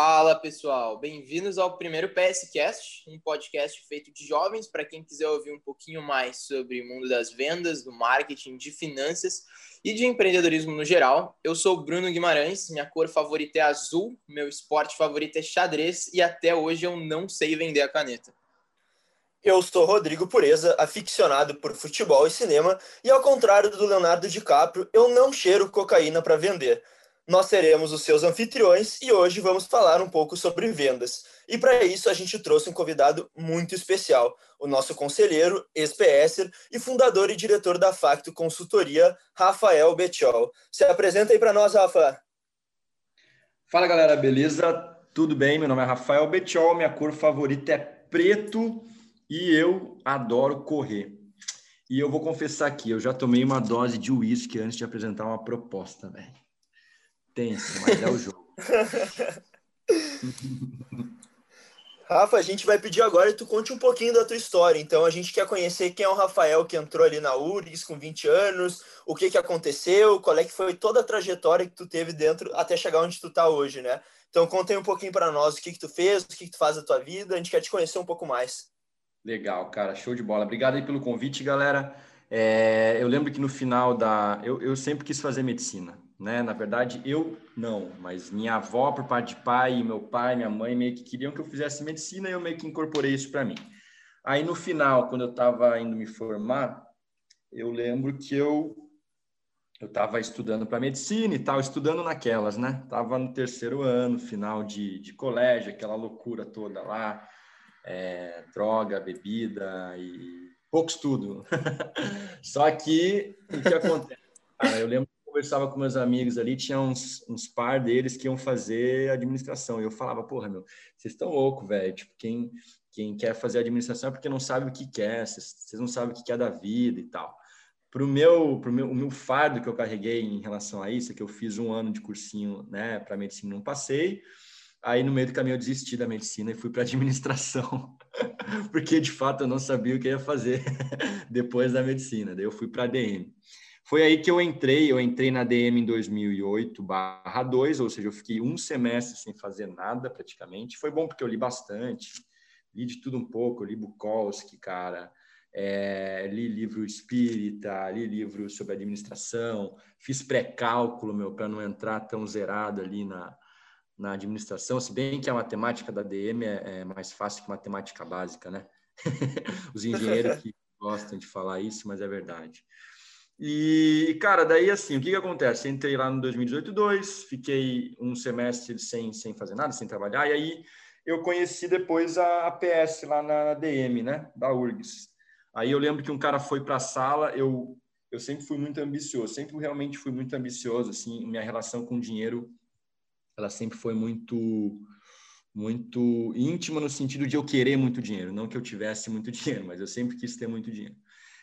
Fala pessoal, bem-vindos ao primeiro PSCast, um podcast feito de jovens para quem quiser ouvir um pouquinho mais sobre o mundo das vendas, do marketing, de finanças e de empreendedorismo no geral. Eu sou Bruno Guimarães, minha cor favorita é azul, meu esporte favorito é xadrez e até hoje eu não sei vender a caneta. Eu sou Rodrigo Pureza, aficionado por futebol e cinema, e ao contrário do Leonardo DiCaprio, eu não cheiro cocaína para vender nós seremos os seus anfitriões e hoje vamos falar um pouco sobre vendas. E para isso a gente trouxe um convidado muito especial, o nosso conselheiro, ex-PSer e fundador e diretor da Facto Consultoria, Rafael Betiol. Se apresenta aí para nós, Rafa. Fala galera, beleza? Tudo bem? Meu nome é Rafael Betiol, minha cor favorita é preto e eu adoro correr. E eu vou confessar aqui, eu já tomei uma dose de uísque antes de apresentar uma proposta, velho tenso, mas é o jogo. Rafa, a gente vai pedir agora que tu conte um pouquinho da tua história. Então, a gente quer conhecer quem é o Rafael que entrou ali na URGS com 20 anos, o que, que aconteceu, qual é que foi toda a trajetória que tu teve dentro até chegar onde tu tá hoje, né? Então, conta aí um pouquinho para nós o que, que tu fez, o que, que tu faz da tua vida. A gente quer te conhecer um pouco mais. Legal, cara, show de bola. Obrigado aí pelo convite, galera. É, eu lembro que no final da. Eu, eu sempre quis fazer medicina né? Na verdade, eu não, mas minha avó, por parte de pai, meu pai, minha mãe meio que queriam que eu fizesse medicina e eu meio que incorporei isso para mim. Aí no final, quando eu estava indo me formar, eu lembro que eu eu estava estudando para medicina e tal, estudando naquelas, né? Tava no terceiro ano, final de, de colégio, aquela loucura toda lá, é, droga, bebida e pouco estudo. Só que o que acontece? Ah, eu lembro conversava com meus amigos ali, tinha uns, uns par deles que iam fazer administração. E eu falava, porra, meu, vocês estão loucos, velho. Tipo, quem, quem quer fazer administração é porque não sabe o que quer, vocês não sabem o que quer da vida e tal. Para meu, pro meu, o meu fardo que eu carreguei em relação a isso, é que eu fiz um ano de cursinho né, para medicina, não passei. Aí, no meio do caminho, eu desisti da medicina e fui para administração, porque de fato eu não sabia o que ia fazer depois da medicina. Daí eu fui para DM. Foi aí que eu entrei, eu entrei na DM em 2008 barra 2, ou seja, eu fiquei um semestre sem fazer nada praticamente. Foi bom porque eu li bastante, li de tudo um pouco, li Bukowski, cara, é, li livro espírita, li livro sobre administração, fiz pré-cálculo, meu, para não entrar tão zerado ali na, na administração, se bem que a matemática da DM é, é mais fácil que matemática básica, né? Os engenheiros que gostam de falar isso, mas é verdade. E, cara, daí assim, o que, que acontece? Entrei lá no 2018 2, fiquei um semestre sem, sem fazer nada, sem trabalhar, e aí eu conheci depois a, PS lá na DM, né, da URGS. Aí eu lembro que um cara foi para a sala, eu, eu sempre fui muito ambicioso, sempre realmente fui muito ambicioso, assim, minha relação com dinheiro, ela sempre foi muito muito íntima no sentido de eu querer muito dinheiro, não que eu tivesse muito dinheiro, mas eu sempre quis ter muito dinheiro.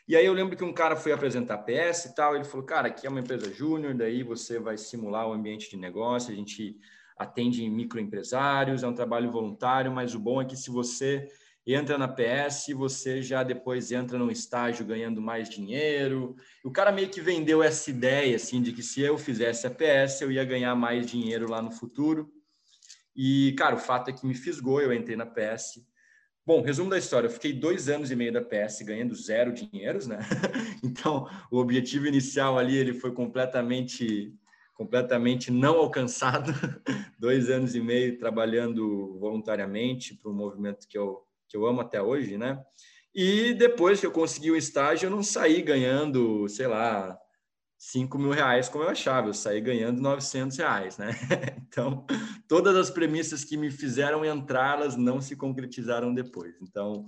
E aí eu lembro que um cara foi apresentar PS e tal, ele falou, cara, aqui é uma empresa júnior, daí você vai simular o ambiente de negócio, a gente atende microempresários, é um trabalho voluntário, mas o bom é que se você entra na PS, você já depois entra num estágio ganhando mais dinheiro. O cara meio que vendeu essa ideia, assim, de que se eu fizesse a PS, eu ia ganhar mais dinheiro lá no futuro. E, cara, o fato é que me fisgou, eu entrei na PS, Bom, resumo da história, eu fiquei dois anos e meio da PS ganhando zero dinheiros, né? Então, o objetivo inicial ali, ele foi completamente, completamente não alcançado. dois anos e meio trabalhando voluntariamente para um movimento que eu, que eu amo até hoje, né? E depois que eu consegui o estágio, eu não saí ganhando, sei lá, 5 mil reais como eu achava, eu saí ganhando 900 reais, né? Então, todas as premissas que me fizeram entrar, elas não se concretizaram depois. Então,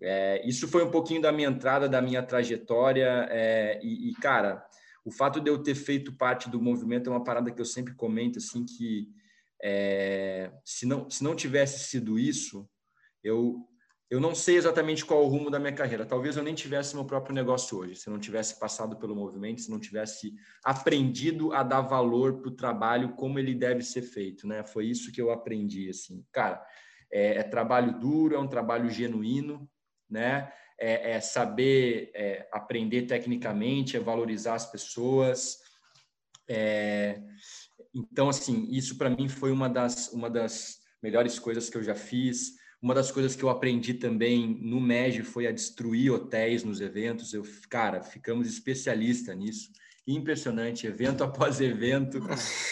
é, isso foi um pouquinho da minha entrada, da minha trajetória, é, e, e, cara, o fato de eu ter feito parte do movimento é uma parada que eu sempre comento, assim, que é, se, não, se não tivesse sido isso, eu eu não sei exatamente qual o rumo da minha carreira. Talvez eu nem tivesse meu próprio negócio hoje, se não tivesse passado pelo movimento, se não tivesse aprendido a dar valor para o trabalho como ele deve ser feito, né? Foi isso que eu aprendi, assim. Cara, é, é trabalho duro, é um trabalho genuíno, né? É, é saber é, aprender tecnicamente, é valorizar as pessoas, é, Então, assim, isso para mim foi uma das, uma das melhores coisas que eu já fiz. Uma das coisas que eu aprendi também no MEG foi a destruir hotéis nos eventos. Eu, cara, ficamos especialistas nisso. Impressionante, evento após evento,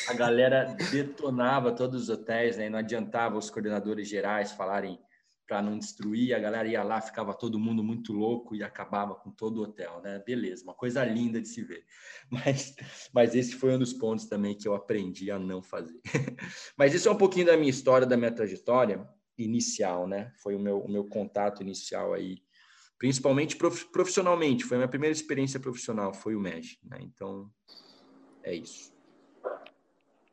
a galera detonava todos os hotéis, né? Não adiantava os coordenadores gerais falarem para não destruir, a galera ia lá, ficava todo mundo muito louco e acabava com todo o hotel, né? Beleza, uma coisa linda de se ver. Mas, mas esse foi um dos pontos também que eu aprendi a não fazer. Mas isso é um pouquinho da minha história, da minha trajetória inicial, né? Foi o meu, o meu contato inicial aí, principalmente profissionalmente. Foi a minha primeira experiência profissional, foi o MEG, né? Então, é isso.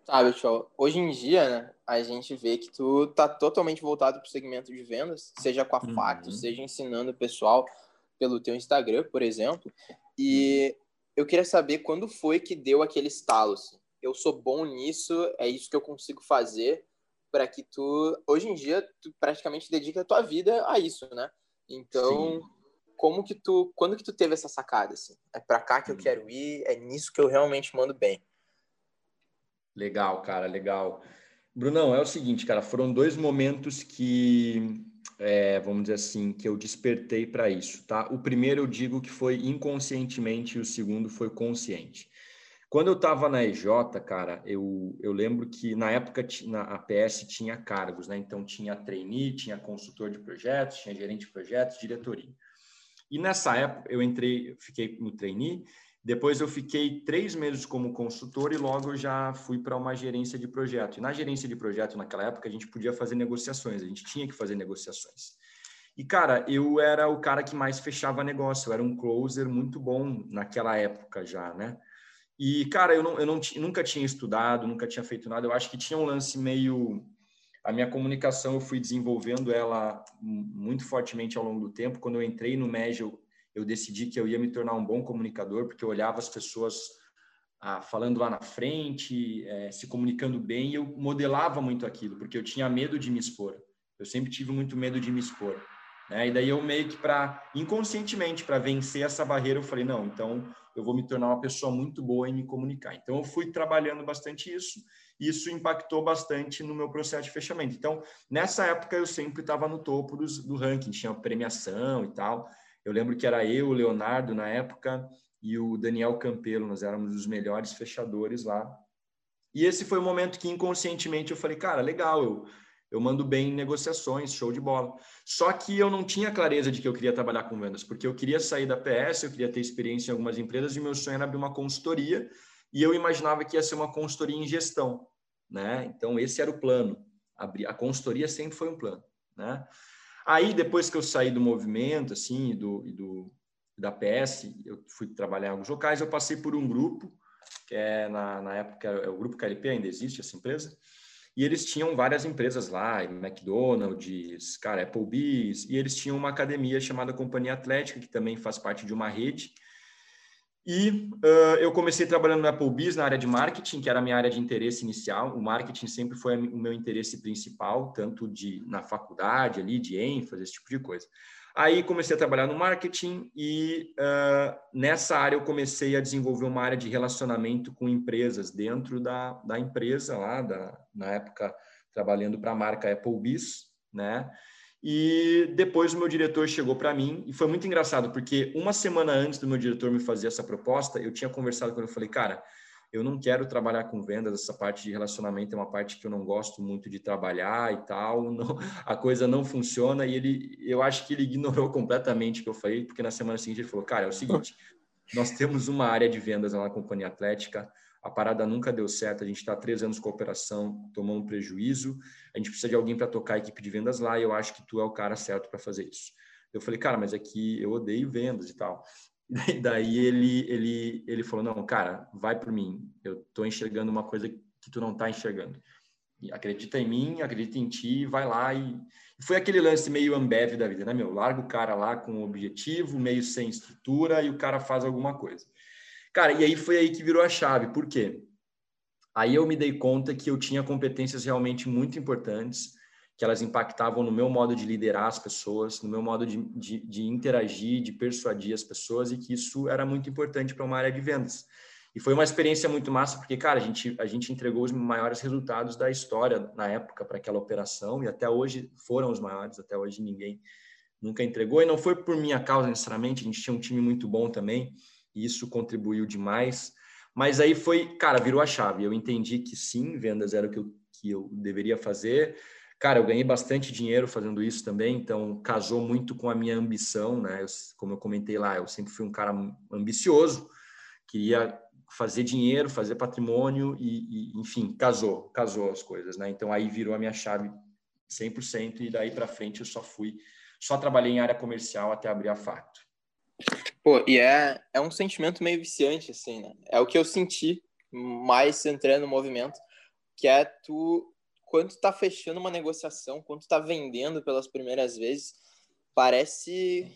Sabe, show. Hoje em dia, né, a gente vê que tu tá totalmente voltado para o segmento de vendas, seja com a uhum. Facto, seja ensinando o pessoal pelo teu Instagram, por exemplo. E uhum. eu queria saber quando foi que deu aquele estalo. Assim. Eu sou bom nisso, é isso que eu consigo fazer para que tu, hoje em dia, tu praticamente dedica a tua vida a isso, né? Então, Sim. como que tu, quando que tu teve essa sacada assim? É para cá que eu uhum. quero ir, é nisso que eu realmente mando bem. Legal, cara, legal. Brunão, é o seguinte, cara, foram dois momentos que, é, vamos dizer assim, que eu despertei para isso, tá? O primeiro eu digo que foi inconscientemente e o segundo foi consciente. Quando eu estava na EJ, cara, eu, eu lembro que na época na, a PS tinha cargos, né? Então tinha trainee, tinha consultor de projetos, tinha gerente de projetos, diretoria. E nessa época eu entrei, fiquei no trainee depois eu fiquei três meses como consultor e logo eu já fui para uma gerência de projeto. E na gerência de projeto, naquela época, a gente podia fazer negociações, a gente tinha que fazer negociações. E, cara, eu era o cara que mais fechava negócio, eu era um closer muito bom naquela época já, né? E, cara, eu, não, eu não, nunca tinha estudado, nunca tinha feito nada, eu acho que tinha um lance meio. A minha comunicação eu fui desenvolvendo ela muito fortemente ao longo do tempo. Quando eu entrei no MEG, eu eu decidi que eu ia me tornar um bom comunicador, porque eu olhava as pessoas ah, falando lá na frente, é, se comunicando bem, e eu modelava muito aquilo, porque eu tinha medo de me expor. Eu sempre tive muito medo de me expor. Né? E daí eu meio que para, inconscientemente, para vencer essa barreira, eu falei, não, então eu vou me tornar uma pessoa muito boa em me comunicar. Então eu fui trabalhando bastante isso, e isso impactou bastante no meu processo de fechamento. Então, nessa época eu sempre estava no topo dos, do ranking, tinha premiação e tal, eu lembro que era eu, o Leonardo na época e o Daniel Campelo, nós éramos os melhores fechadores lá. E esse foi o momento que inconscientemente eu falei, cara, legal, eu, eu mando bem em negociações, show de bola. Só que eu não tinha clareza de que eu queria trabalhar com vendas, porque eu queria sair da PS, eu queria ter experiência em algumas empresas e meu sonho era abrir uma consultoria e eu imaginava que ia ser uma consultoria em gestão, né? Então esse era o plano. Abrir a consultoria sempre foi um plano, né? Aí, depois que eu saí do movimento, assim, e do, e do, da PS, eu fui trabalhar em alguns locais, eu passei por um grupo, que é, na, na época, é o Grupo KLP, ainda existe essa empresa, e eles tinham várias empresas lá, McDonald's, cara, Applebee's, e eles tinham uma academia chamada Companhia Atlética, que também faz parte de uma rede, e uh, eu comecei trabalhando no Applebee's na área de marketing, que era a minha área de interesse inicial. O marketing sempre foi o meu interesse principal, tanto de na faculdade ali, de ênfase, esse tipo de coisa. Aí comecei a trabalhar no marketing e uh, nessa área eu comecei a desenvolver uma área de relacionamento com empresas dentro da, da empresa lá, da, na época trabalhando para a marca Applebee's, né? E depois o meu diretor chegou para mim e foi muito engraçado, porque uma semana antes do meu diretor me fazer essa proposta, eu tinha conversado com ele e falei, cara, eu não quero trabalhar com vendas, essa parte de relacionamento é uma parte que eu não gosto muito de trabalhar e tal, não, a coisa não funciona e ele, eu acho que ele ignorou completamente o que eu falei, porque na semana seguinte ele falou, cara, é o seguinte, nós temos uma área de vendas lá na Companhia Atlética, a parada nunca deu certo, a gente está três anos com a operação, tomando prejuízo, a gente precisa de alguém para tocar a equipe de vendas lá e eu acho que tu é o cara certo para fazer isso. Eu falei, cara, mas aqui eu odeio vendas e tal. Daí ele, ele, ele falou, não, cara, vai por mim, eu estou enxergando uma coisa que tu não está enxergando. Acredita em mim, acredita em ti, vai lá e... Foi aquele lance meio Ambev da vida, né, meu? Larga o cara lá com um objetivo, meio sem estrutura e o cara faz alguma coisa. Cara, e aí foi aí que virou a chave. Por quê? Aí eu me dei conta que eu tinha competências realmente muito importantes, que elas impactavam no meu modo de liderar as pessoas, no meu modo de, de, de interagir, de persuadir as pessoas, e que isso era muito importante para uma área de vendas. E foi uma experiência muito massa, porque, cara, a gente, a gente entregou os maiores resultados da história na época para aquela operação, e até hoje foram os maiores, até hoje ninguém nunca entregou. E não foi por minha causa necessariamente, a gente tinha um time muito bom também, e isso contribuiu demais. Mas aí foi, cara, virou a chave. Eu entendi que sim, vendas era o que eu, que eu deveria fazer. Cara, eu ganhei bastante dinheiro fazendo isso também, então casou muito com a minha ambição, né? Eu, como eu comentei lá, eu sempre fui um cara ambicioso, queria fazer dinheiro, fazer patrimônio e, e, enfim, casou, casou as coisas, né? Então aí virou a minha chave 100% e daí para frente eu só fui, só trabalhei em área comercial até abrir a Facto. Pô, e é, é um sentimento meio viciante, assim, né? É o que eu senti mais entrando no movimento, que é tu, quando tu tá fechando uma negociação, quando tu tá vendendo pelas primeiras vezes, parece...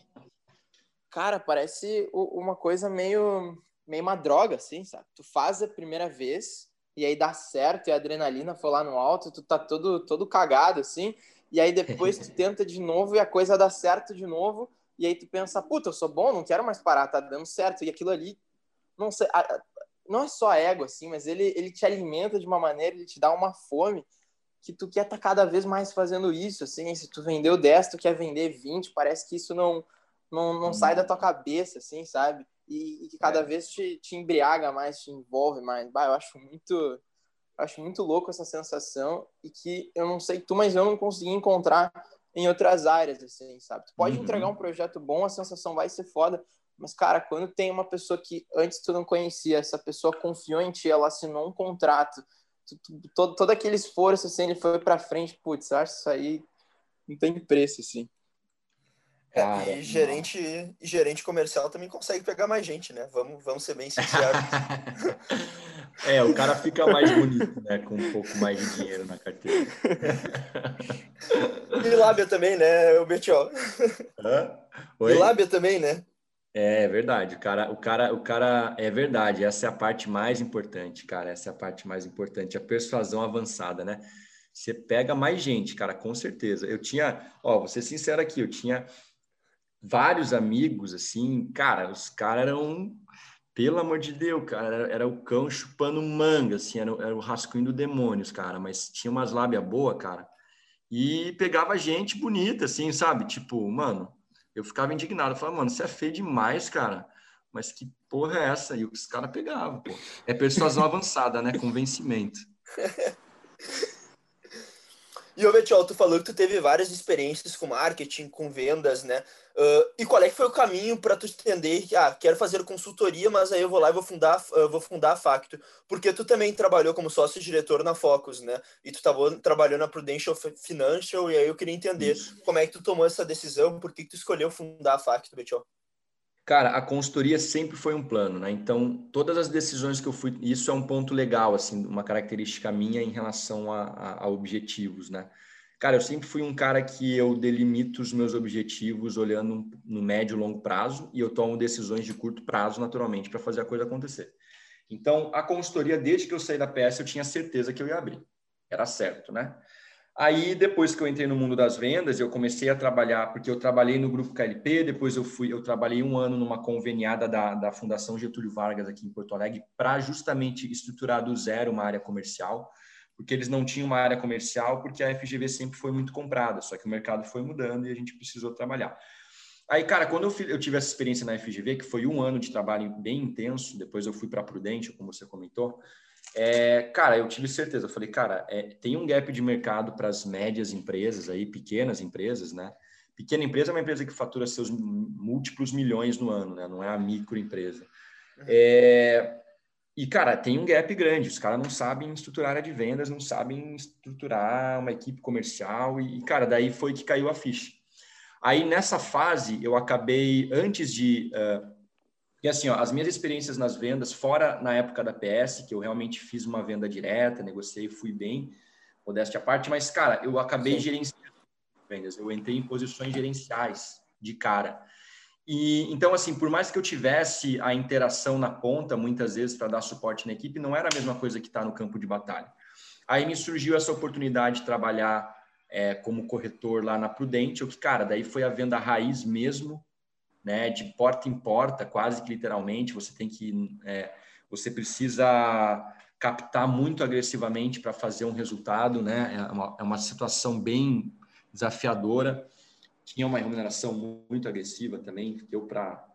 Cara, parece uma coisa meio meio uma droga, assim, sabe? Tu faz a primeira vez e aí dá certo e a adrenalina foi lá no alto, tu tá todo, todo cagado, assim, e aí depois tu tenta de novo e a coisa dá certo de novo, e aí tu pensa, puta, eu sou bom, não quero mais parar, tá dando certo, e aquilo ali, não sei, não é só ego, assim, mas ele, ele te alimenta de uma maneira, ele te dá uma fome que tu quer estar tá cada vez mais fazendo isso, assim, se tu vendeu 10, tu quer vender 20, parece que isso não, não, não sai da tua cabeça, assim, sabe? e, e que cada é. vez te, te embriaga mais, te envolve mais. Bah, eu acho muito acho muito louco essa sensação e que eu não sei tu, mas eu não consegui encontrar em outras áreas, assim, sabe? Tu pode uhum. entregar um projeto bom, a sensação vai ser foda, mas, cara, quando tem uma pessoa que antes tu não conhecia, essa pessoa confiou em ti, ela assinou um contrato, todo, todo aquele esforço, assim, ele foi pra frente, putz, acho isso aí não tem preço, assim. É, Cara, e gerente, e gerente comercial também consegue pegar mais gente, né? Vamos, vamos ser bem sinceros. é, o cara fica mais bonito, né? Com um pouco mais de dinheiro na carteira. e lábia também, né, o Betiol? E lábia também, né? É verdade, o cara, o cara, o cara é verdade. Essa é a parte mais importante, cara. Essa é a parte mais importante, a persuasão avançada, né? Você pega mais gente, cara, com certeza. Eu tinha, ó, vou ser sincero aqui, eu tinha vários amigos, assim, cara, os caras eram, pelo amor de Deus, cara, era, era o cão chupando manga, assim, era, era o rascunho do demônios, cara, mas tinha umas lábias boas, cara, e pegava gente bonita, assim, sabe? Tipo, mano, eu ficava indignado, eu falava, mano, você é feio demais, cara, mas que porra é essa? E os caras pegavam, pô. É persuasão avançada, né? Convencimento. E, ô Betiol, tu falou que tu teve várias experiências com marketing, com vendas, né? Uh, e qual é que foi o caminho para tu entender que, ah, quero fazer consultoria, mas aí eu vou lá e vou fundar, uh, vou fundar a Facto? Porque tu também trabalhou como sócio-diretor na Focus, né? E tu tava trabalhando na Prudential Financial, e aí eu queria entender Isso. como é que tu tomou essa decisão, por que, que tu escolheu fundar a Facto, Betiol? Cara, a consultoria sempre foi um plano, né? Então, todas as decisões que eu fui, isso é um ponto legal, assim, uma característica minha em relação a, a, a, objetivos, né? Cara, eu sempre fui um cara que eu delimito os meus objetivos olhando no médio e longo prazo e eu tomo decisões de curto prazo, naturalmente, para fazer a coisa acontecer. Então, a consultoria, desde que eu saí da PS, eu tinha certeza que eu ia abrir. Era certo, né? Aí, depois que eu entrei no mundo das vendas, eu comecei a trabalhar, porque eu trabalhei no Grupo KLP, depois eu fui, eu trabalhei um ano numa conveniada da, da Fundação Getúlio Vargas aqui em Porto Alegre, para justamente estruturar do zero uma área comercial, porque eles não tinham uma área comercial, porque a FGV sempre foi muito comprada, só que o mercado foi mudando e a gente precisou trabalhar. Aí, cara, quando eu, eu tive essa experiência na FGV, que foi um ano de trabalho bem intenso, depois eu fui para a Prudente, como você comentou, é, cara, eu tive certeza. Eu falei, cara, é, tem um gap de mercado para as médias empresas aí, pequenas empresas, né? Pequena empresa é uma empresa que fatura seus múltiplos milhões no ano, né? Não é a microempresa. Uhum. É, e, cara, tem um gap grande. Os caras não sabem estruturar área de vendas, não sabem estruturar uma equipe comercial. E, cara, daí foi que caiu a ficha. Aí, nessa fase, eu acabei, antes de uh, e assim, ó, as minhas experiências nas vendas, fora na época da PS, que eu realmente fiz uma venda direta, negociei, fui bem, modéstia à parte, mas, cara, eu acabei Sim. gerenciando vendas, eu entrei em posições gerenciais de cara. E então, assim, por mais que eu tivesse a interação na ponta, muitas vezes, para dar suporte na equipe, não era a mesma coisa que está no campo de batalha. Aí me surgiu essa oportunidade de trabalhar é, como corretor lá na Prudente, o que, cara, daí foi a venda raiz mesmo, né, de porta em porta, quase que literalmente, você tem que é, você precisa captar muito agressivamente para fazer um resultado, né? É uma, é uma situação bem desafiadora. Tinha uma remuneração muito agressiva também, deu para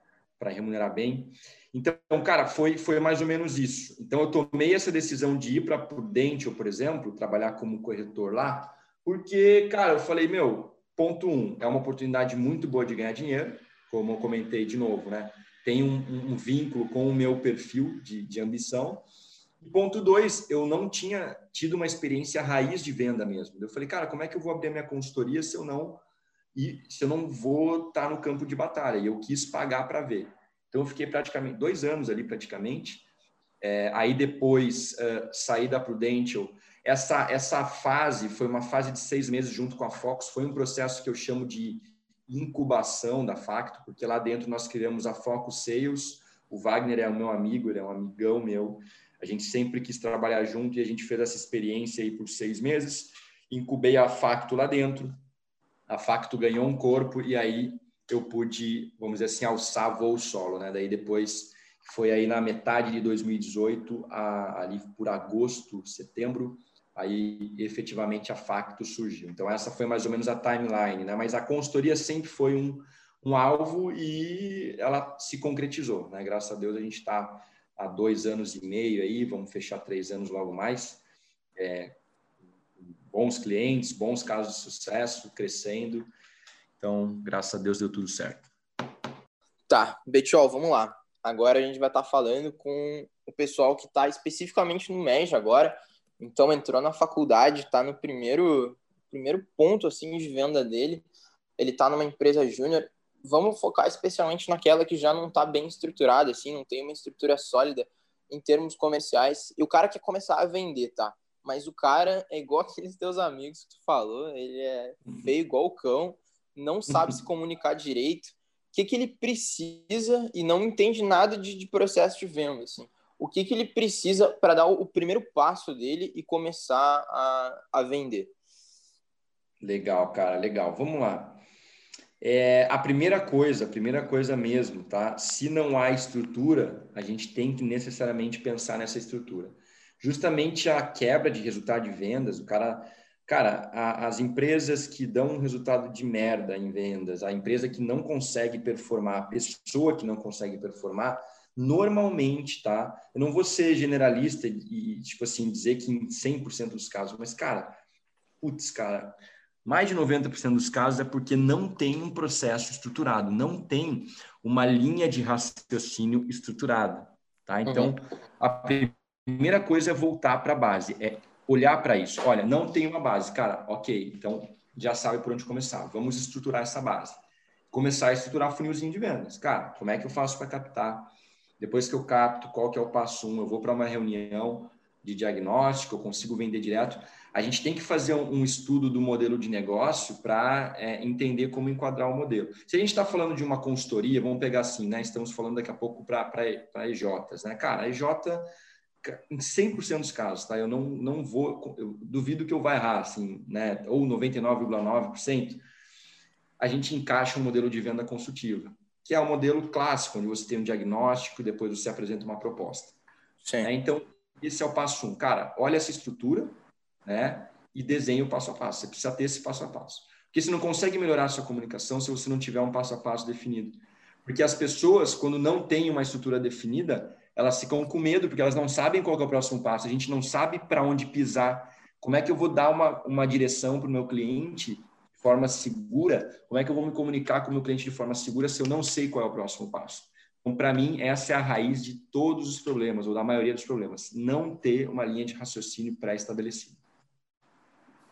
remunerar bem. Então, cara, foi, foi mais ou menos isso. Então, eu tomei essa decisão de ir para Prudential, por exemplo, trabalhar como corretor lá, porque, cara, eu falei, meu, ponto um, é uma oportunidade muito boa de ganhar dinheiro, como eu comentei de novo, né? Tem um, um vínculo com o meu perfil de, de ambição. E ponto dois, eu não tinha tido uma experiência raiz de venda mesmo. Eu falei, cara, como é que eu vou abrir minha consultoria se eu não e se eu não vou estar no campo de batalha? E eu quis pagar para ver. Então, eu fiquei praticamente dois anos ali, praticamente. É, aí depois uh, saí da Prudential. Essa, essa fase foi uma fase de seis meses junto com a Fox. Foi um processo que eu chamo de incubação da Facto, porque lá dentro nós criamos a Focus Sales. O Wagner é o meu amigo, ele é um amigão meu. A gente sempre quis trabalhar junto e a gente fez essa experiência aí por seis meses. Incubei a Facto lá dentro. A Facto ganhou um corpo e aí eu pude, vamos dizer assim, alçar voo solo, né? Daí depois foi aí na metade de 2018, a, ali por agosto, setembro, aí efetivamente a Facto surgiu. Então essa foi mais ou menos a timeline, né? Mas a consultoria sempre foi um, um alvo e ela se concretizou, né? Graças a Deus a gente está há dois anos e meio aí, vamos fechar três anos logo mais. É, bons clientes, bons casos de sucesso, crescendo. Então, graças a Deus deu tudo certo. Tá, Betiol, vamos lá. Agora a gente vai estar tá falando com o pessoal que está especificamente no MEG agora. Então, entrou na faculdade, está no primeiro, primeiro ponto assim de venda dele. Ele está numa empresa júnior. Vamos focar especialmente naquela que já não está bem estruturada, assim, não tem uma estrutura sólida em termos comerciais. E o cara quer começar a vender, tá? Mas o cara é igual aqueles teus amigos que tu falou, ele é feio igual o cão não sabe se comunicar direito, o que, que ele precisa e não entende nada de, de processo de venda, assim. O que, que ele precisa para dar o, o, primeiro passo dele e começar a, a vender? Legal, cara, legal. Vamos lá. É, a primeira coisa, a primeira coisa mesmo, tá? Se não há estrutura, a gente tem que necessariamente pensar nessa estrutura. Justamente a quebra de resultado de vendas, o cara Cara, a, as empresas que dão um resultado de merda em vendas, a empresa que não consegue performar, a pessoa que não consegue performar, normalmente, tá? Eu não vou ser generalista e, tipo assim, dizer que em 100% dos casos, mas, cara, putz, cara, mais de 90% dos casos é porque não tem um processo estruturado, não tem uma linha de raciocínio estruturada, tá? Então, uhum. a primeira coisa é voltar para a base, é olhar para isso. Olha, não tem uma base. Cara, ok, então já sabe por onde começar. Vamos estruturar essa base. Começar a estruturar funilzinho de vendas. Cara, como é que eu faço para captar? Depois que eu capto, qual que é o passo um? Eu vou para uma reunião de diagnóstico, eu consigo vender direto. A gente tem que fazer um, estudo do modelo de negócio para é, entender como enquadrar o modelo. Se a gente está falando de uma consultoria, vamos pegar assim, né? Estamos falando daqui a pouco para EJs, né? Cara, a EJ em 100% dos casos, tá? Eu não, não vou, eu duvido que eu vá errar, assim, né? Ou 99,9%, a gente encaixa um modelo de venda consultiva, que é o um modelo clássico, onde você tem um diagnóstico e depois você apresenta uma proposta. Né? Então, esse é o passo um. Cara, olha essa estrutura, né? E desenha o passo a passo. Você precisa ter esse passo a passo. Porque você não consegue melhorar a sua comunicação se você não tiver um passo a passo definido. Porque as pessoas, quando não têm uma estrutura definida, elas ficam com medo porque elas não sabem qual é o próximo passo, a gente não sabe para onde pisar. Como é que eu vou dar uma, uma direção para o meu cliente de forma segura? Como é que eu vou me comunicar com o meu cliente de forma segura se eu não sei qual é o próximo passo? Então, para mim, essa é a raiz de todos os problemas, ou da maioria dos problemas. Não ter uma linha de raciocínio pré-estabelecida.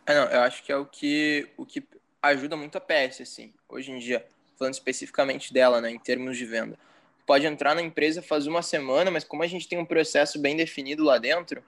É, eu acho que é o que, o que ajuda muito a PS, assim, hoje em dia, falando especificamente dela, né, em termos de venda pode entrar na empresa faz uma semana, mas como a gente tem um processo bem definido lá dentro,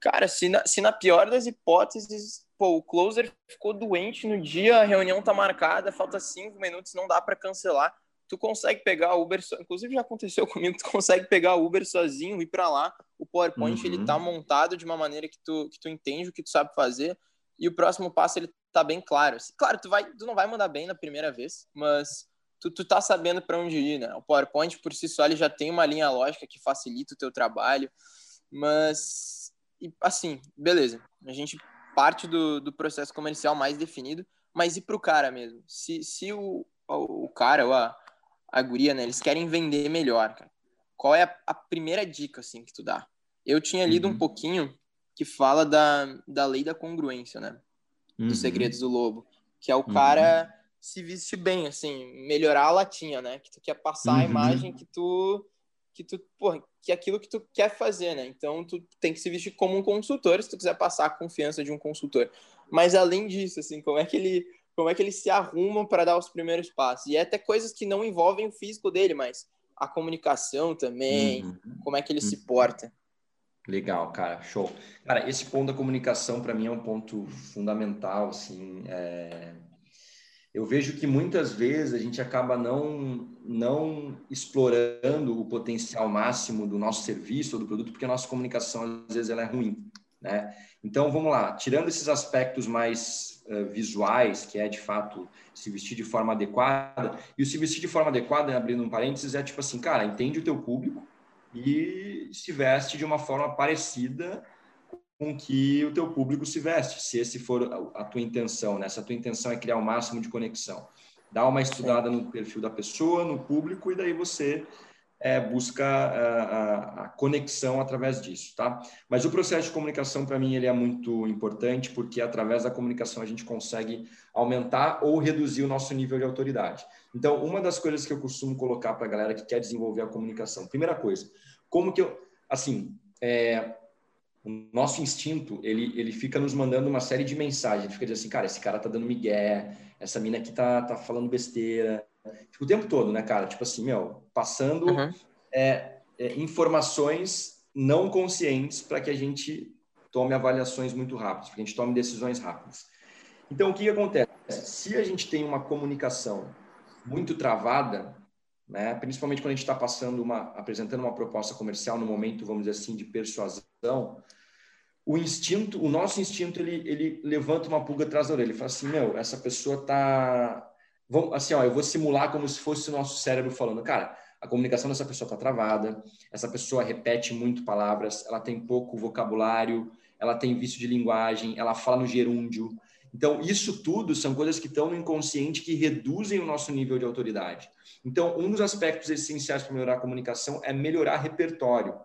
cara, se na, se na pior das hipóteses, pô, o closer ficou doente no dia, a reunião tá marcada, falta cinco minutos, não dá para cancelar, tu consegue pegar o Uber, inclusive já aconteceu comigo, tu consegue pegar o Uber sozinho, ir para lá, o PowerPoint uhum. ele tá montado de uma maneira que tu, que tu entende o que tu sabe fazer, e o próximo passo ele tá bem claro. Claro, tu vai, tu não vai mandar bem na primeira vez, mas tu, tu tá sabendo para onde ir, né? O PowerPoint por si só ele já tem uma linha lógica que facilita o teu trabalho, mas assim, beleza. A gente parte do, do processo comercial mais definido, mas e para o cara mesmo? Se, se o, o cara ou a, a guria, né, eles querem vender melhor, cara, qual é a, a primeira dica assim que tu dá? Eu tinha lido uhum. um pouquinho que fala da, da lei da congruência, né? Dos uhum. segredos do lobo, que é o uhum. cara se vestir bem, assim, melhorar a latinha, né? Que tu quer passar a uhum. imagem que tu que tu, porra, que é aquilo que tu quer fazer, né? Então tu tem que se vestir como um consultor se tu quiser passar a confiança de um consultor. Mas além disso, assim, como é que ele como é que ele se arruma para dar os primeiros passos? E é até coisas que não envolvem o físico dele, mas a comunicação também, uhum. como é que ele uhum. se porta. Legal, cara, show. Cara, esse ponto da comunicação para mim é um ponto fundamental, assim, é... eu vejo que muitas vezes a gente acaba não, não explorando o potencial máximo do nosso serviço ou do produto, porque a nossa comunicação, às vezes, ela é ruim, né? Então, vamos lá, tirando esses aspectos mais uh, visuais, que é, de fato, se vestir de forma adequada, e o se vestir de forma adequada, abrindo um parênteses, é tipo assim, cara, entende o teu público, e se veste de uma forma parecida com que o teu público se veste, se esse for a tua intenção, né? Se a tua intenção é criar o máximo de conexão. Dá uma estudada no perfil da pessoa, no público, e daí você é, busca a, a, a, conexão através disso, tá? Mas o processo de comunicação, para mim, ele é muito importante, porque através da comunicação a gente consegue aumentar ou reduzir o nosso nível de autoridade. Então, uma das coisas que eu costumo colocar para a galera que quer desenvolver a comunicação, primeira coisa, como que eu, assim, é, o nosso instinto, ele, ele fica nos mandando uma série de mensagens. Ele fica dizendo assim, cara, esse cara tá dando migué, essa mina aqui tá, tá falando besteira. Tipo, o tempo todo, né, cara? Tipo assim, meu, passando uhum. é, é, informações não conscientes para que a gente tome avaliações muito rápidas, para que a gente tome decisões rápidas. Então, o que, que acontece? Se a gente tem uma comunicação muito travada, né? principalmente quando a gente está passando uma, apresentando uma proposta comercial no momento, vamos dizer assim, de persuasão, o instinto, o nosso instinto, ele, ele levanta uma pulga atrás da orelha. Ele fala assim, meu, essa pessoa tá, vamos, assim, ó, eu vou simular como se fosse o nosso cérebro falando, cara, a comunicação dessa pessoa está travada, essa pessoa repete muito palavras, ela tem pouco vocabulário, ela tem vício de linguagem, ela fala no gerúndio, então, isso tudo são coisas que estão no inconsciente que reduzem o nosso nível de autoridade. Então, um dos aspectos essenciais para melhorar a comunicação é melhorar repertório. O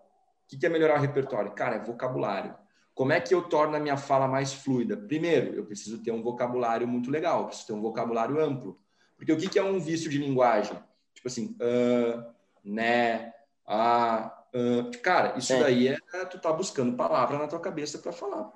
que é melhorar o repertório? Cara, é vocabulário. Como é que eu torno a minha fala mais fluida? Primeiro, eu preciso ter um vocabulário muito legal, preciso ter um vocabulário amplo. Porque o que é um vício de linguagem? Tipo assim, uh, né, ah, uh. cara, isso é. daí é tu tá buscando palavra na tua cabeça para falar.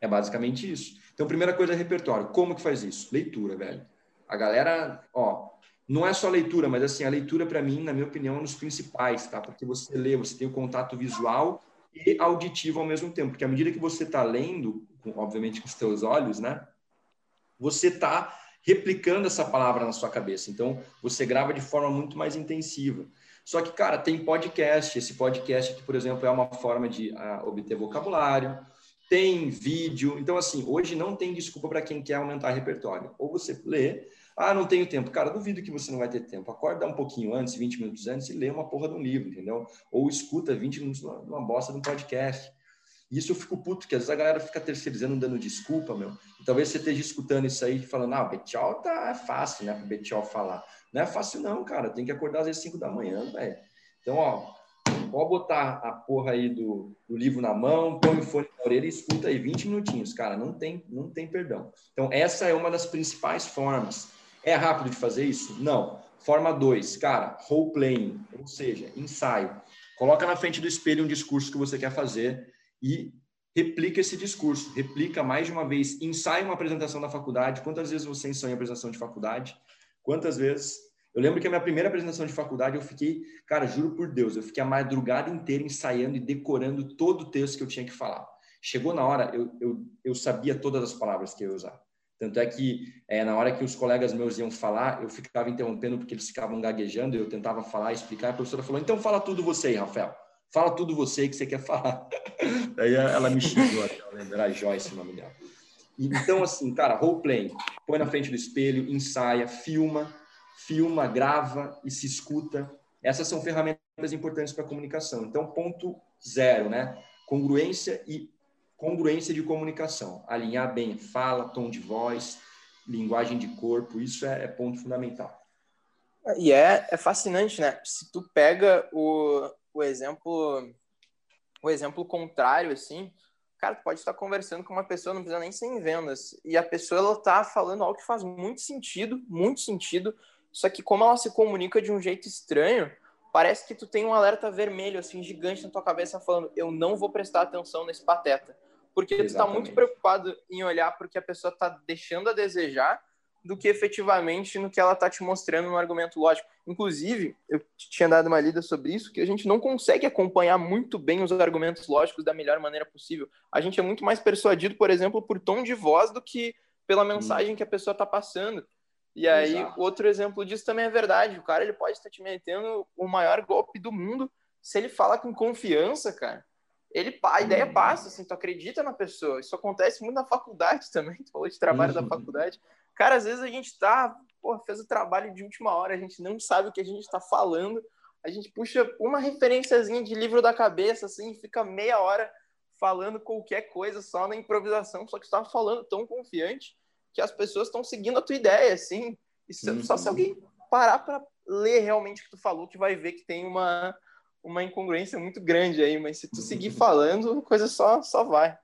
É basicamente isso. Então, primeira coisa é repertório. Como que faz isso? Leitura, velho. A galera, ó, não é só leitura, mas assim, a leitura para mim, na minha opinião, é um dos principais, tá? Porque você lê, você tem o contato visual e auditivo ao mesmo tempo, porque à medida que você está lendo, obviamente com os teus olhos, né? Você está replicando essa palavra na sua cabeça. Então, você grava de forma muito mais intensiva. Só que, cara, tem podcast. Esse podcast aqui, por exemplo, é uma forma de uh, obter vocabulário tem vídeo. Então, assim, hoje não tem desculpa para quem quer aumentar repertório. Ou você lê, ah, não tenho tempo. Cara, duvido que você não vai ter tempo. Acorda um pouquinho antes, 20 minutos antes, e lê uma porra de um livro, entendeu? Ou escuta 20 minutos numa bosta de um podcast. Isso eu fico puto, que às vezes a galera fica terceirizando, dando desculpa, meu. E talvez você esteja escutando isso aí falando, ah, o Betial tá é fácil, né, para o Betial falar. Não é fácil não, cara. Tem que acordar às vezes 5 da manhã, velho. Então, ó, Pode botar a porra aí do, do, livro na mão, põe o fone na orelha e escuta aí 20 minutinhos, cara, não tem, não tem perdão. Então, essa é uma das principais formas. É rápido de fazer isso? Não. Forma 2, cara, role playing, ou seja, ensaio. Coloca na frente do espelho um discurso que você quer fazer e replica esse discurso. Replica mais de uma vez. Ensaia uma apresentação da faculdade. Quantas vezes você ensaiou apresentação de faculdade? Quantas vezes eu lembro que a minha primeira apresentação de faculdade, eu fiquei, cara, juro por Deus, eu fiquei a madrugada inteira ensaiando e decorando todo o texto que eu tinha que falar. Chegou na hora, eu, eu, eu sabia todas as palavras que eu ia usar. Tanto é que, é, na hora que os colegas meus iam falar, eu ficava interrompendo porque eles ficavam gaguejando, eu tentava falar, explicar, a professora falou, então fala tudo você aí, Rafael. Fala tudo você que você quer falar. Aí ela me xingou, era Joyce o nome dela. Então, assim, cara, role playing. Põe na frente do espelho, ensaia, filma, filma, grava e se escuta. Essas são ferramentas importantes para a comunicação. Então, ponto zero, né? Congruência e congruência de comunicação. Alinhar bem fala, tom de voz, linguagem de corpo, isso é, é ponto fundamental. E é, é fascinante, né? Se tu pega o, o exemplo o exemplo contrário, assim, cara, tu pode estar conversando com uma pessoa, não precisa nem ser em vendas, e a pessoa, ela tá falando algo que faz muito sentido, muito sentido, só que como ela se comunica de um jeito estranho, parece que tu tem um alerta vermelho, assim, gigante na tua cabeça falando, eu não vou prestar atenção nesse pateta. Porque Exatamente. tu tá muito preocupado em olhar porque a pessoa tá deixando a desejar do que efetivamente no que ela está te mostrando no argumento lógico. Inclusive, eu tinha dado uma lida sobre isso, que a gente não consegue acompanhar muito bem os argumentos lógicos da melhor maneira possível. A gente é muito mais persuadido, por exemplo, por tom de voz do que pela mensagem que a pessoa está passando. E aí, Exato. outro exemplo disso também é verdade. O cara ele pode estar te metendo o maior golpe do mundo se ele fala com confiança, cara. Ele, a ideia uhum. passa, assim, tu acredita na pessoa. Isso acontece muito na faculdade também. Tu falou de trabalho da uhum. faculdade. Cara, às vezes a gente tá, pô, fez o trabalho de última hora, a gente não sabe o que a gente está falando, a gente puxa uma referenciazinha de livro da cabeça, assim, fica meia hora falando qualquer coisa só na improvisação, só que você tava falando tão confiante que as pessoas estão seguindo a tua ideia, assim. E se, só se alguém parar para ler realmente o que tu falou, que vai ver que tem uma, uma incongruência muito grande aí, mas se tu seguir falando, a coisa só, só vai.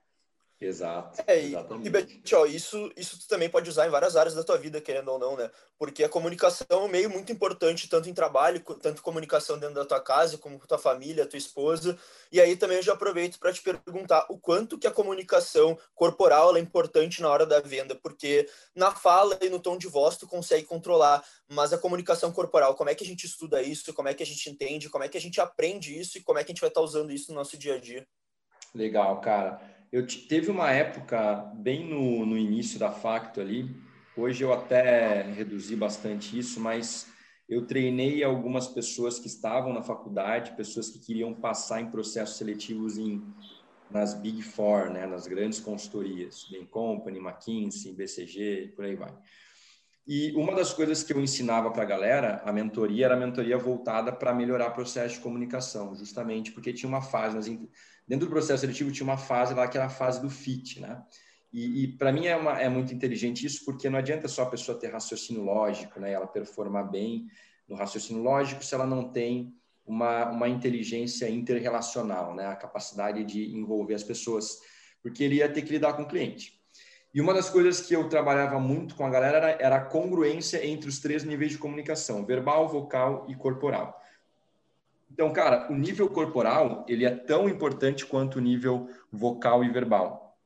Exato. É, e, e Betio, isso, isso tu também pode usar em várias áreas da tua vida, querendo ou não, né? Porque a comunicação é um meio muito importante, tanto em trabalho, tanto comunicação dentro da tua casa, como com tua família, tua esposa. E aí também eu já aproveito para te perguntar o quanto que a comunicação corporal é importante na hora da venda, porque na fala e no tom de voz tu consegue controlar, mas a comunicação corporal, como é que a gente estuda isso, como é que a gente entende, como é que a gente aprende isso e como é que a gente vai estar usando isso no nosso dia a dia? Legal, cara. Eu teve uma época bem no, no início da Facto ali. Hoje eu até reduzi bastante isso, mas eu treinei algumas pessoas que estavam na faculdade, pessoas que queriam passar em processos seletivos em nas Big Four, né, nas grandes consultorias, Bain Company, McKinsey, BCG, por aí vai. E uma das coisas que eu ensinava para a galera, a mentoria, era a mentoria voltada para melhorar o processo de comunicação, justamente porque tinha uma fase nas dentro do processo seletivo tinha uma fase lá que era a fase do fit, né? E, e para mim é, uma, é muito inteligente isso, porque não adianta só a pessoa ter raciocínio lógico, né? Ela performar bem no raciocínio lógico se ela não tem uma, uma inteligência interrelacional, né? A capacidade de envolver as pessoas, porque ele ia ter que lidar com o cliente. E uma das coisas que eu trabalhava muito com a galera era, era a congruência entre os três níveis de comunicação: verbal, vocal e corporal. Então, cara, o nível corporal, ele é tão importante quanto o nível vocal e verbal.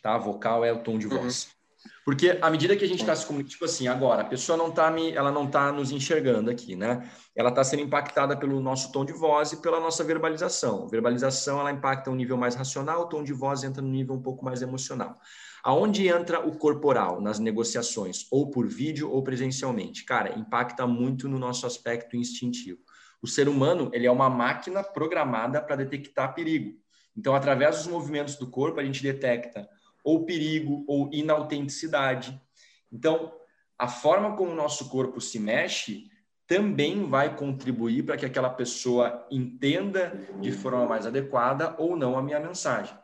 Tá? Vocal é o tom de uhum. voz. Uhum. Porque à medida que a gente está se comunicando, tipo assim, agora, a pessoa não está me, ela não tá nos enxergando aqui, né? Ela está sendo impactada pelo nosso tom de voz e pela nossa verbalização. A verbalização, ela impacta um nível mais racional, o tom de voz entra no nível um pouco mais emocional. Aonde entra o corporal nas negociações, ou por vídeo ou presencialmente? Cara, impacta muito no nosso aspecto instintivo. O ser humano ele é uma máquina programada para detectar perigo. Então, através dos movimentos do corpo, a gente detecta ou perigo ou inautenticidade. Então, a forma como o nosso corpo se mexe também vai contribuir para que aquela pessoa entenda de forma mais adequada ou não a minha mensagem.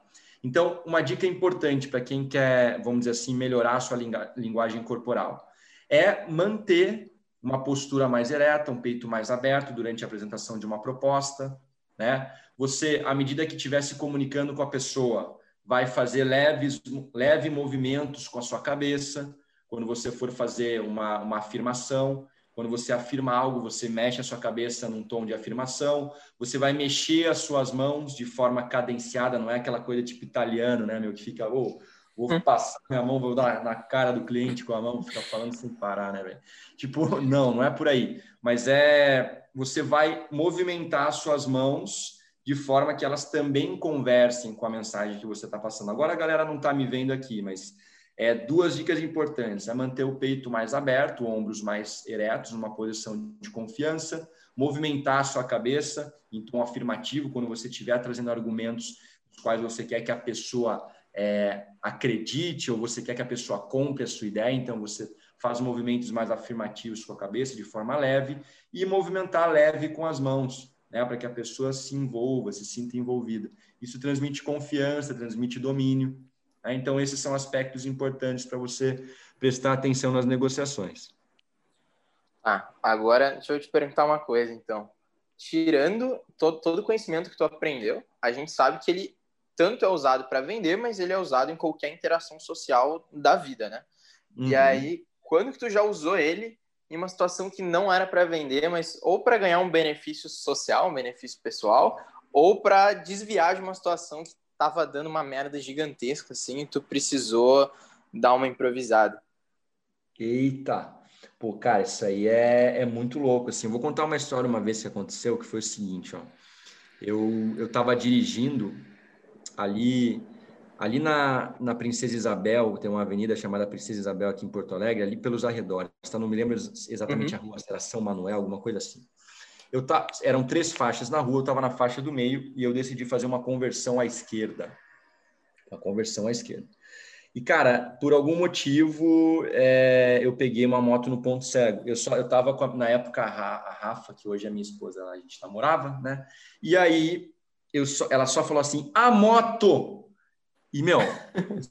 Então, uma dica importante para quem quer, vamos dizer assim, melhorar a sua linguagem corporal é manter uma postura mais ereta, um peito mais aberto durante a apresentação de uma proposta, né? Você, à medida que estiver se comunicando com a pessoa, vai fazer leves, leve movimentos com a sua cabeça. Quando você for fazer uma, uma afirmação, quando você afirma algo, você mexe a sua cabeça num tom de afirmação. Você vai mexer as suas mãos de forma cadenciada, não é aquela coisa tipo italiano, né, meu, que fica, oh, Vou hum. passar minha mão, vou dar na cara do cliente com a mão, ficar falando sem parar, né, velho? Tipo, não, não é por aí. Mas é você vai movimentar suas mãos de forma que elas também conversem com a mensagem que você está passando. Agora a galera não está me vendo aqui, mas é duas dicas importantes: é manter o peito mais aberto, ombros mais eretos, numa posição de confiança, movimentar a sua cabeça em tom afirmativo quando você estiver trazendo argumentos dos quais você quer que a pessoa é, acredite ou você quer que a pessoa compre a sua ideia, então você faz movimentos mais afirmativos com a cabeça, de forma leve, e movimentar leve com as mãos, né, para que a pessoa se envolva, se sinta envolvida. Isso transmite confiança, transmite domínio. Né? Então, esses são aspectos importantes para você prestar atenção nas negociações. Ah, agora deixa eu te perguntar uma coisa, então. Tirando todo, todo o conhecimento que tu aprendeu, a gente sabe que ele tanto é usado para vender, mas ele é usado em qualquer interação social da vida, né? Uhum. E aí, quando que tu já usou ele em uma situação que não era para vender, mas ou para ganhar um benefício social, um benefício pessoal, ou para desviar de uma situação que estava dando uma merda gigantesca, assim, e tu precisou dar uma improvisada. Eita! Pô, cara, isso aí é, é muito louco, assim. Vou contar uma história uma vez que aconteceu, que foi o seguinte, ó. Eu, eu tava dirigindo ali ali na, na Princesa Isabel, tem uma avenida chamada Princesa Isabel aqui em Porto Alegre, ali pelos arredores. Tá, não me lembro exatamente uhum. a rua, era São Manuel, alguma coisa assim. Eu tá, eram três faixas na rua, eu estava na faixa do meio e eu decidi fazer uma conversão à esquerda. Uma conversão à esquerda. E, cara, por algum motivo, é, eu peguei uma moto no ponto cego. Eu só eu tava com, na época, a Rafa, que hoje é minha esposa, a gente namorava, né? E aí, só, ela só falou assim, a moto! E, meu,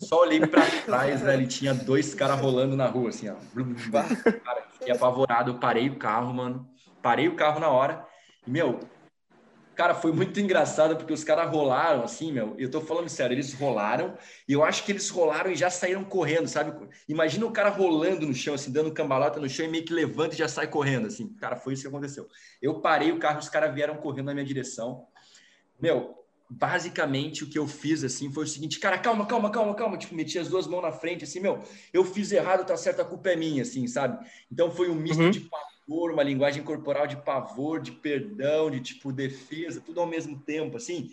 só olhei para trás, velho, tinha dois caras rolando na rua, assim, ó. Cara, fiquei apavorado, eu parei o carro, mano. Parei o carro na hora. E, meu, cara, foi muito engraçado porque os caras rolaram assim, meu. Eu tô falando sério, eles rolaram e eu acho que eles rolaram e já saíram correndo, sabe? Imagina o cara rolando no chão, assim, dando cambalota no chão e meio que levanta e já sai correndo, assim. Cara, foi isso que aconteceu. Eu parei o carro, os caras vieram correndo na minha direção. Meu, basicamente o que eu fiz assim foi o seguinte, cara, calma, calma, calma, calma, tipo, meti as duas mãos na frente, assim, meu, eu fiz errado, tá certo, a culpa é minha, assim, sabe? Então foi um misto uhum. de pavor, uma linguagem corporal de pavor, de perdão, de tipo defesa, tudo ao mesmo tempo, assim.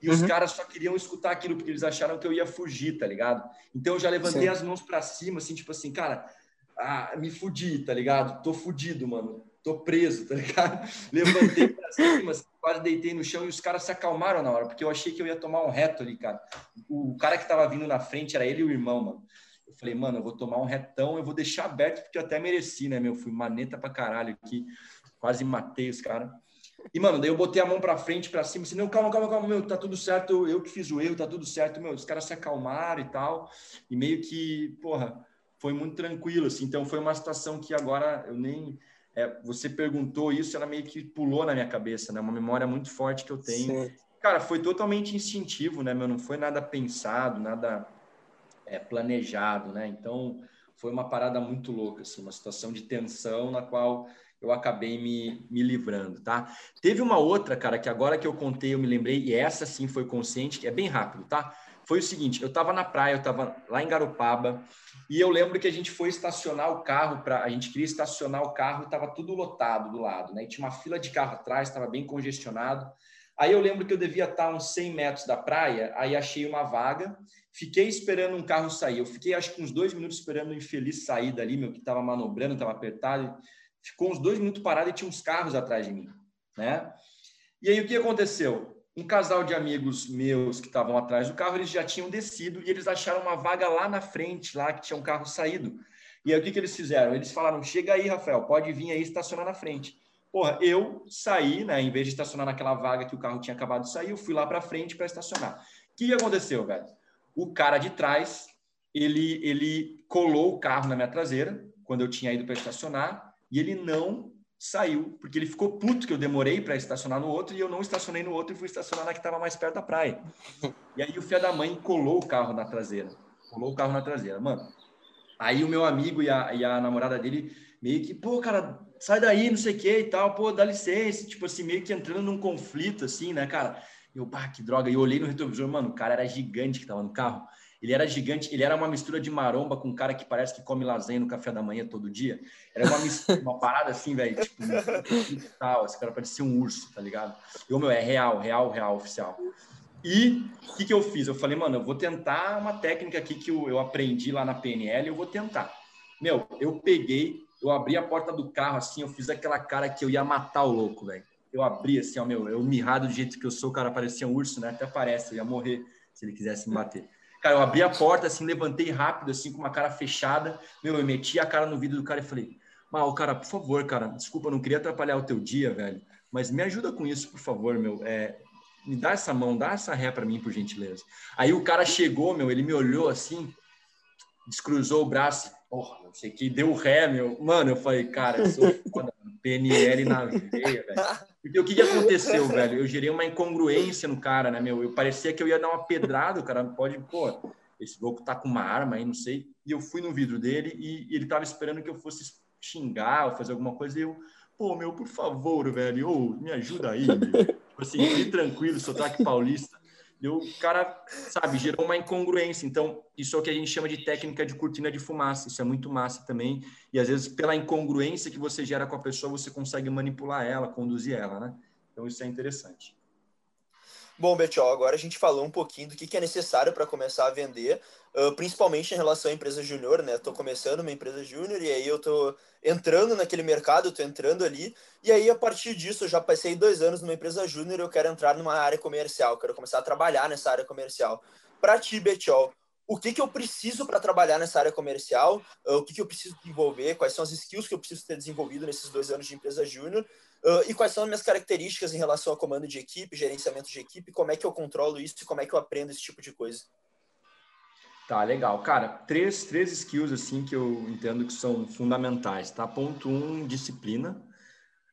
E uhum. os caras só queriam escutar aquilo porque eles acharam que eu ia fugir, tá ligado? Então eu já levantei Sim. as mãos para cima, assim, tipo assim, cara, ah, me fudi, tá ligado? Tô fudido, mano. Tô preso, tá ligado? Levantei pra cima, assim, quase deitei no chão e os caras se acalmaram na hora, porque eu achei que eu ia tomar um reto ali, cara. O cara que tava vindo na frente era ele e o irmão, mano. Eu falei, mano, eu vou tomar um retão, eu vou deixar aberto, porque eu até mereci, né, meu? Fui maneta pra caralho aqui, quase matei os caras. E, mano, daí eu botei a mão pra frente, pra cima, assim, não, calma, calma, calma, meu, tá tudo certo, eu que fiz o erro, tá tudo certo, meu. Os caras se acalmaram e tal, e meio que, porra, foi muito tranquilo, assim. Então, foi uma situação que agora eu nem... É, você perguntou isso, ela meio que pulou na minha cabeça, né? Uma memória muito forte que eu tenho. Sim. Cara, foi totalmente instintivo, né, meu? Não foi nada pensado, nada é, planejado, né? Então foi uma parada muito louca, assim, uma situação de tensão na qual eu acabei me, me livrando, tá? Teve uma outra, cara, que agora que eu contei eu me lembrei, e essa sim foi consciente, que é bem rápido, tá? Foi o seguinte, eu tava na praia, eu tava lá em Garopaba, e eu lembro que a gente foi estacionar o carro, para a gente queria estacionar o carro e tava tudo lotado do lado, né? E tinha uma fila de carro atrás, estava bem congestionado. Aí eu lembro que eu devia estar uns 100 metros da praia, aí achei uma vaga, fiquei esperando um carro sair. Eu fiquei acho que uns dois minutos esperando o infeliz sair dali, meu, que estava manobrando, estava apertado. Ficou uns dois minutos parado e tinha uns carros atrás de mim, né? E aí o que aconteceu? Um casal de amigos meus que estavam atrás do carro, eles já tinham descido e eles acharam uma vaga lá na frente, lá que tinha um carro saído. E aí o que, que eles fizeram? Eles falaram: chega aí, Rafael, pode vir aí estacionar na frente. Porra, eu saí, né? Em vez de estacionar naquela vaga que o carro tinha acabado de sair, eu fui lá para frente para estacionar. O que aconteceu, velho? O cara de trás, ele, ele colou o carro na minha traseira quando eu tinha ido para estacionar e ele não saiu, porque ele ficou puto que eu demorei para estacionar no outro e eu não estacionei no outro e fui estacionar na que estava mais perto da praia. E aí o filho da mãe colou o carro na traseira. Colou o carro na traseira. Mano, aí o meu amigo e a, e a namorada dele meio que, pô, cara, sai daí, não sei o que e tal, pô, dá licença, tipo assim, meio que entrando num conflito, assim, né, cara? Eu, pá, que droga. E eu olhei no retrovisor, mano, o cara era gigante que tava no carro. Ele era gigante, ele era uma mistura de maromba com um cara que parece que come lasanha no café da manhã todo dia. Era uma, mistura, uma parada assim, velho, tipo, tal. Esse cara parecia um urso, tá ligado? Eu, meu, é real, real, real, oficial. E o que, que eu fiz? Eu falei, mano, eu vou tentar uma técnica aqui que eu, eu aprendi lá na PNL, eu vou tentar. Meu, eu peguei, eu abri a porta do carro assim, eu fiz aquela cara que eu ia matar o louco, velho. Eu abri assim, ó, meu, eu mirrado do jeito que eu sou, o cara parecia um urso, né? Até parece, eu ia morrer se ele quisesse me bater. Cara, eu abri a porta, assim, levantei rápido, assim, com uma cara fechada. Meu, eu meti a cara no vidro do cara e falei, Mal, cara, por favor, cara, desculpa, não queria atrapalhar o teu dia, velho, mas me ajuda com isso, por favor, meu. É, me dá essa mão, dá essa ré para mim, por gentileza. Aí o cara chegou, meu, ele me olhou assim, descruzou o braço, porra, não sei que, deu ré, meu. Mano, eu falei, cara, eu sou foda. PNL na veia, velho. Porque o que, que aconteceu, velho? Eu gerei uma incongruência no cara, né, meu? Eu parecia que eu ia dar uma pedrada, o cara pode, pô, esse louco tá com uma arma aí, não sei. E eu fui no vidro dele e, ele tava esperando que eu fosse xingar ou fazer alguma coisa. E eu, pô, meu, por favor, velho, oh, me ajuda aí, meu. tipo assim, tranquilo, sotaque paulista. O cara, sabe, gerou uma incongruência. Então, isso é o que a gente chama de técnica de cortina de fumaça. Isso é muito massa também. E às vezes, pela incongruência que você gera com a pessoa, você consegue manipular ela, conduzir ela, né? Então, isso é interessante. Bom, Betiol, agora a gente falou um pouquinho do que, que é necessário para começar a vender, uh, principalmente em relação à empresa júnior, né? Estou começando uma empresa júnior e aí eu estou entrando naquele mercado, estou entrando ali, e aí a partir disso eu já passei dois anos numa empresa júnior e eu quero entrar numa área comercial, quero começar a trabalhar nessa área comercial. Para ti, Betiol, o que, que eu preciso para trabalhar nessa área comercial, uh, o que, que eu preciso desenvolver, quais são as skills que eu preciso ter desenvolvido nesses dois anos de empresa júnior, Uh, e quais são as minhas características em relação a comando de equipe, gerenciamento de equipe, como é que eu controlo isso e como é que eu aprendo esse tipo de coisa? Tá, legal. Cara, três, três skills assim que eu entendo que são fundamentais, tá? Ponto um, disciplina.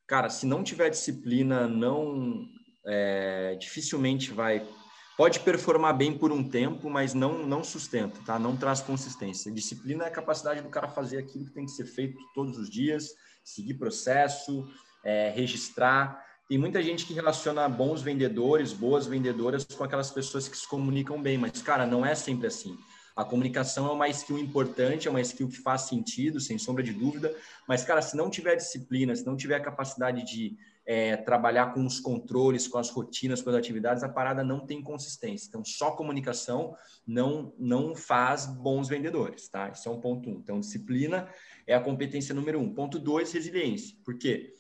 Cara, se não tiver disciplina, não é, dificilmente vai. Pode performar bem por um tempo, mas não não sustenta, tá? Não traz consistência. Disciplina é a capacidade do cara fazer aquilo que tem que ser feito todos os dias, seguir processo, é, registrar. Tem muita gente que relaciona bons vendedores, boas vendedoras com aquelas pessoas que se comunicam bem, mas, cara, não é sempre assim. A comunicação é uma skill importante, é uma skill que faz sentido, sem sombra de dúvida, mas, cara, se não tiver disciplina, se não tiver capacidade de é, trabalhar com os controles, com as rotinas, com as atividades, a parada não tem consistência. Então, só comunicação não, não faz bons vendedores, tá? Isso é um ponto um. Então, disciplina é a competência número um. Ponto dois, resiliência. Por quê?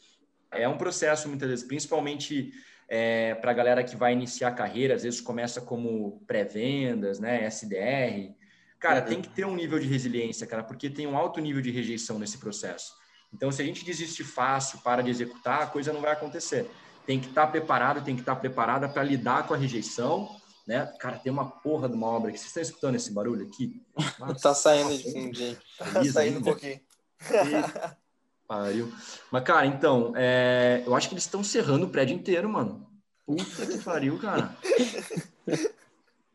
É um processo, muitas vezes, principalmente é, para a galera que vai iniciar a carreira, às vezes começa como pré-vendas, né, SDR. Cara, uhum. tem que ter um nível de resiliência, cara, porque tem um alto nível de rejeição nesse processo. Então, se a gente desiste fácil, para de executar, a coisa não vai acontecer. Tem que estar tá preparado, tem que estar tá preparada para lidar com a rejeição, né? Cara, tem uma porra de uma obra que vocês estão escutando esse barulho aqui? Nossa, tá saindo de fundinho. Tá saindo um pouquinho. Pariu. Mas, cara, então, é... eu acho que eles estão cerrando o prédio inteiro, mano. Puta que pariu, cara.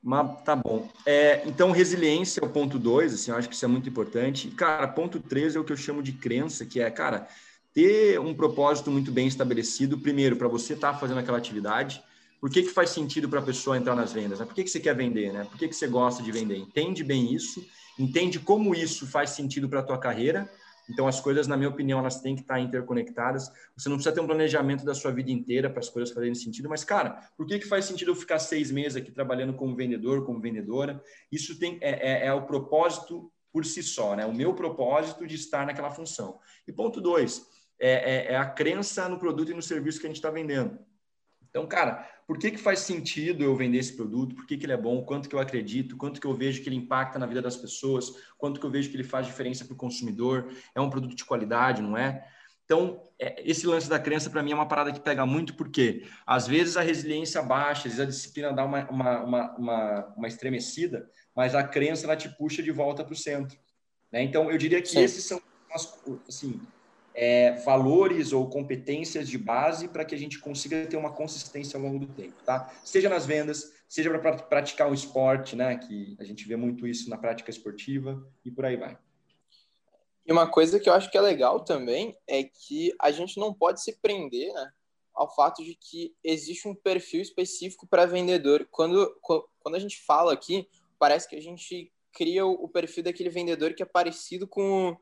Mas tá bom. É, então, resiliência é o ponto 2, assim, eu acho que isso é muito importante. Cara, ponto 3 é o que eu chamo de crença, que é, cara, ter um propósito muito bem estabelecido, primeiro, para você estar tá fazendo aquela atividade. Por que, que faz sentido para a pessoa entrar nas vendas? Né? Por que, que você quer vender? Né? Por que, que você gosta de vender? Entende bem isso, entende como isso faz sentido para a tua carreira então, as coisas, na minha opinião, elas têm que estar interconectadas. Você não precisa ter um planejamento da sua vida inteira para as coisas fazerem sentido, mas, cara, por que, que faz sentido eu ficar seis meses aqui trabalhando como vendedor, como vendedora? Isso tem, é, é, é o propósito por si só, né? O meu propósito de estar naquela função. E ponto dois, é, é, é a crença no produto e no serviço que a gente está vendendo. Então, cara, por que, que faz sentido eu vender esse produto? Por que, que ele é bom? Quanto que eu acredito? Quanto que eu vejo que ele impacta na vida das pessoas? Quanto que eu vejo que ele faz diferença para o consumidor? É um produto de qualidade, não é? Então, é, esse lance da crença, para mim, é uma parada que pega muito, porque às vezes a resiliência baixa, às vezes a disciplina dá uma, uma, uma, uma, uma estremecida, mas a crença ela te puxa de volta para o centro. Né? Então, eu diria que Sim. esses são, assim, é, valores ou competências de base para que a gente consiga ter uma consistência ao longo do tempo, tá? Seja nas vendas, seja para praticar um esporte, né? Que a gente vê muito isso na prática esportiva e por aí vai. E uma coisa que eu acho que é legal também é que a gente não pode se prender, né? Ao fato de que existe um perfil específico para vendedor. Quando, quando a gente fala aqui, parece que a gente cria o perfil daquele vendedor que é parecido com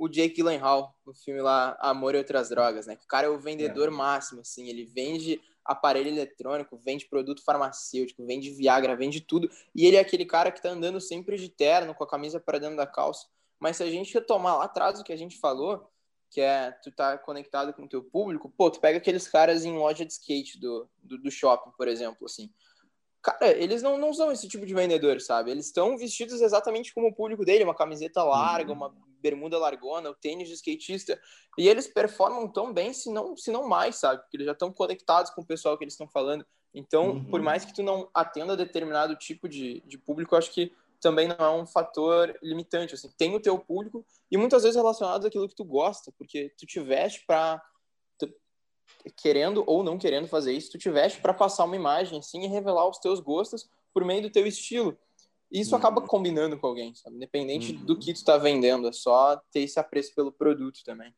o Jake Gyllenhaal no filme lá Amor e Outras Drogas, né? Que o cara é o vendedor é. máximo, assim, ele vende aparelho eletrônico, vende produto farmacêutico, vende Viagra, vende tudo, e ele é aquele cara que tá andando sempre de terno, com a camisa para dentro da calça. Mas se a gente retomar lá atrás o que a gente falou, que é tu tá conectado com o teu público, pô, tu pega aqueles caras em loja de skate do, do, do shopping, por exemplo, assim. cara, eles não, não são esse tipo de vendedor, sabe? Eles estão vestidos exatamente como o público dele, uma camiseta larga, uhum. uma bermuda largona, o tênis de skatista, e eles performam tão bem, se não, se não mais, sabe? Porque eles já estão conectados com o pessoal que eles estão falando. Então, uhum. por mais que tu não atenda determinado tipo de, de público, acho que também não é um fator limitante, assim, tem o teu público e muitas vezes relacionado àquilo que tu gosta, porque tu te veste para querendo ou não querendo fazer isso, tu te veste para passar uma imagem assim e revelar os teus gostos por meio do teu estilo. Isso uhum. acaba combinando com alguém, sabe? Independente uhum. do que tu tá vendendo, é só ter esse apreço pelo produto também.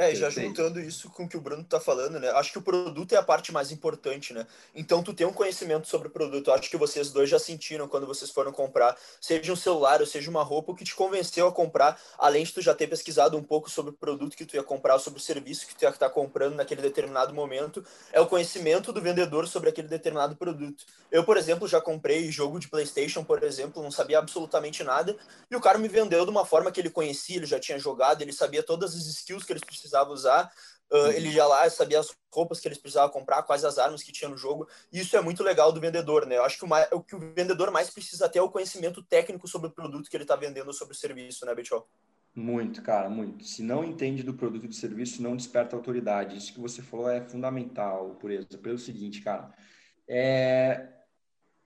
É, já juntando isso com o que o Bruno tá falando, né? Acho que o produto é a parte mais importante, né? Então, tu tem um conhecimento sobre o produto. Acho que vocês dois já sentiram quando vocês foram comprar, seja um celular ou seja uma roupa, o que te convenceu a comprar, além de tu já ter pesquisado um pouco sobre o produto que tu ia comprar, sobre o serviço que tu ia estar comprando naquele determinado momento, é o conhecimento do vendedor sobre aquele determinado produto. Eu, por exemplo, já comprei jogo de PlayStation, por exemplo, não sabia absolutamente nada, e o cara me vendeu de uma forma que ele conhecia, ele já tinha jogado, ele sabia todas as skills que eles precisavam precisava usar. Uh, ele já lá sabia as roupas que eles precisavam comprar, quais as armas que tinha no jogo. Isso é muito legal do vendedor, né? Eu acho que o, mais, o que o vendedor mais precisa ter é o conhecimento técnico sobre o produto que ele está vendendo, sobre o serviço, né, Betiol? Muito, cara, muito. Se não entende do produto e do serviço, não desperta autoridade. Isso que você falou é fundamental, por exemplo. Pelo seguinte, cara, é...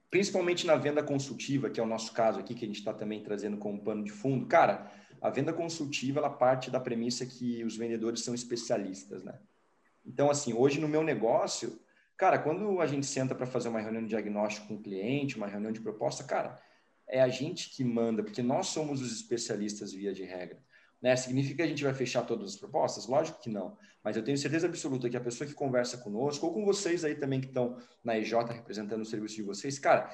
principalmente na venda consultiva, que é o nosso caso aqui, que a gente está também trazendo como pano de fundo, cara a venda consultiva ela parte da premissa que os vendedores são especialistas, né? Então, assim, hoje no meu negócio, cara, quando a gente senta para fazer uma reunião de diagnóstico com o cliente, uma reunião de proposta, cara, é a gente que manda, porque nós somos os especialistas via de regra. Né? Significa que a gente vai fechar todas as propostas? Lógico que não. Mas eu tenho certeza absoluta que a pessoa que conversa conosco, ou com vocês aí também que estão na EJ representando o serviço de vocês, cara,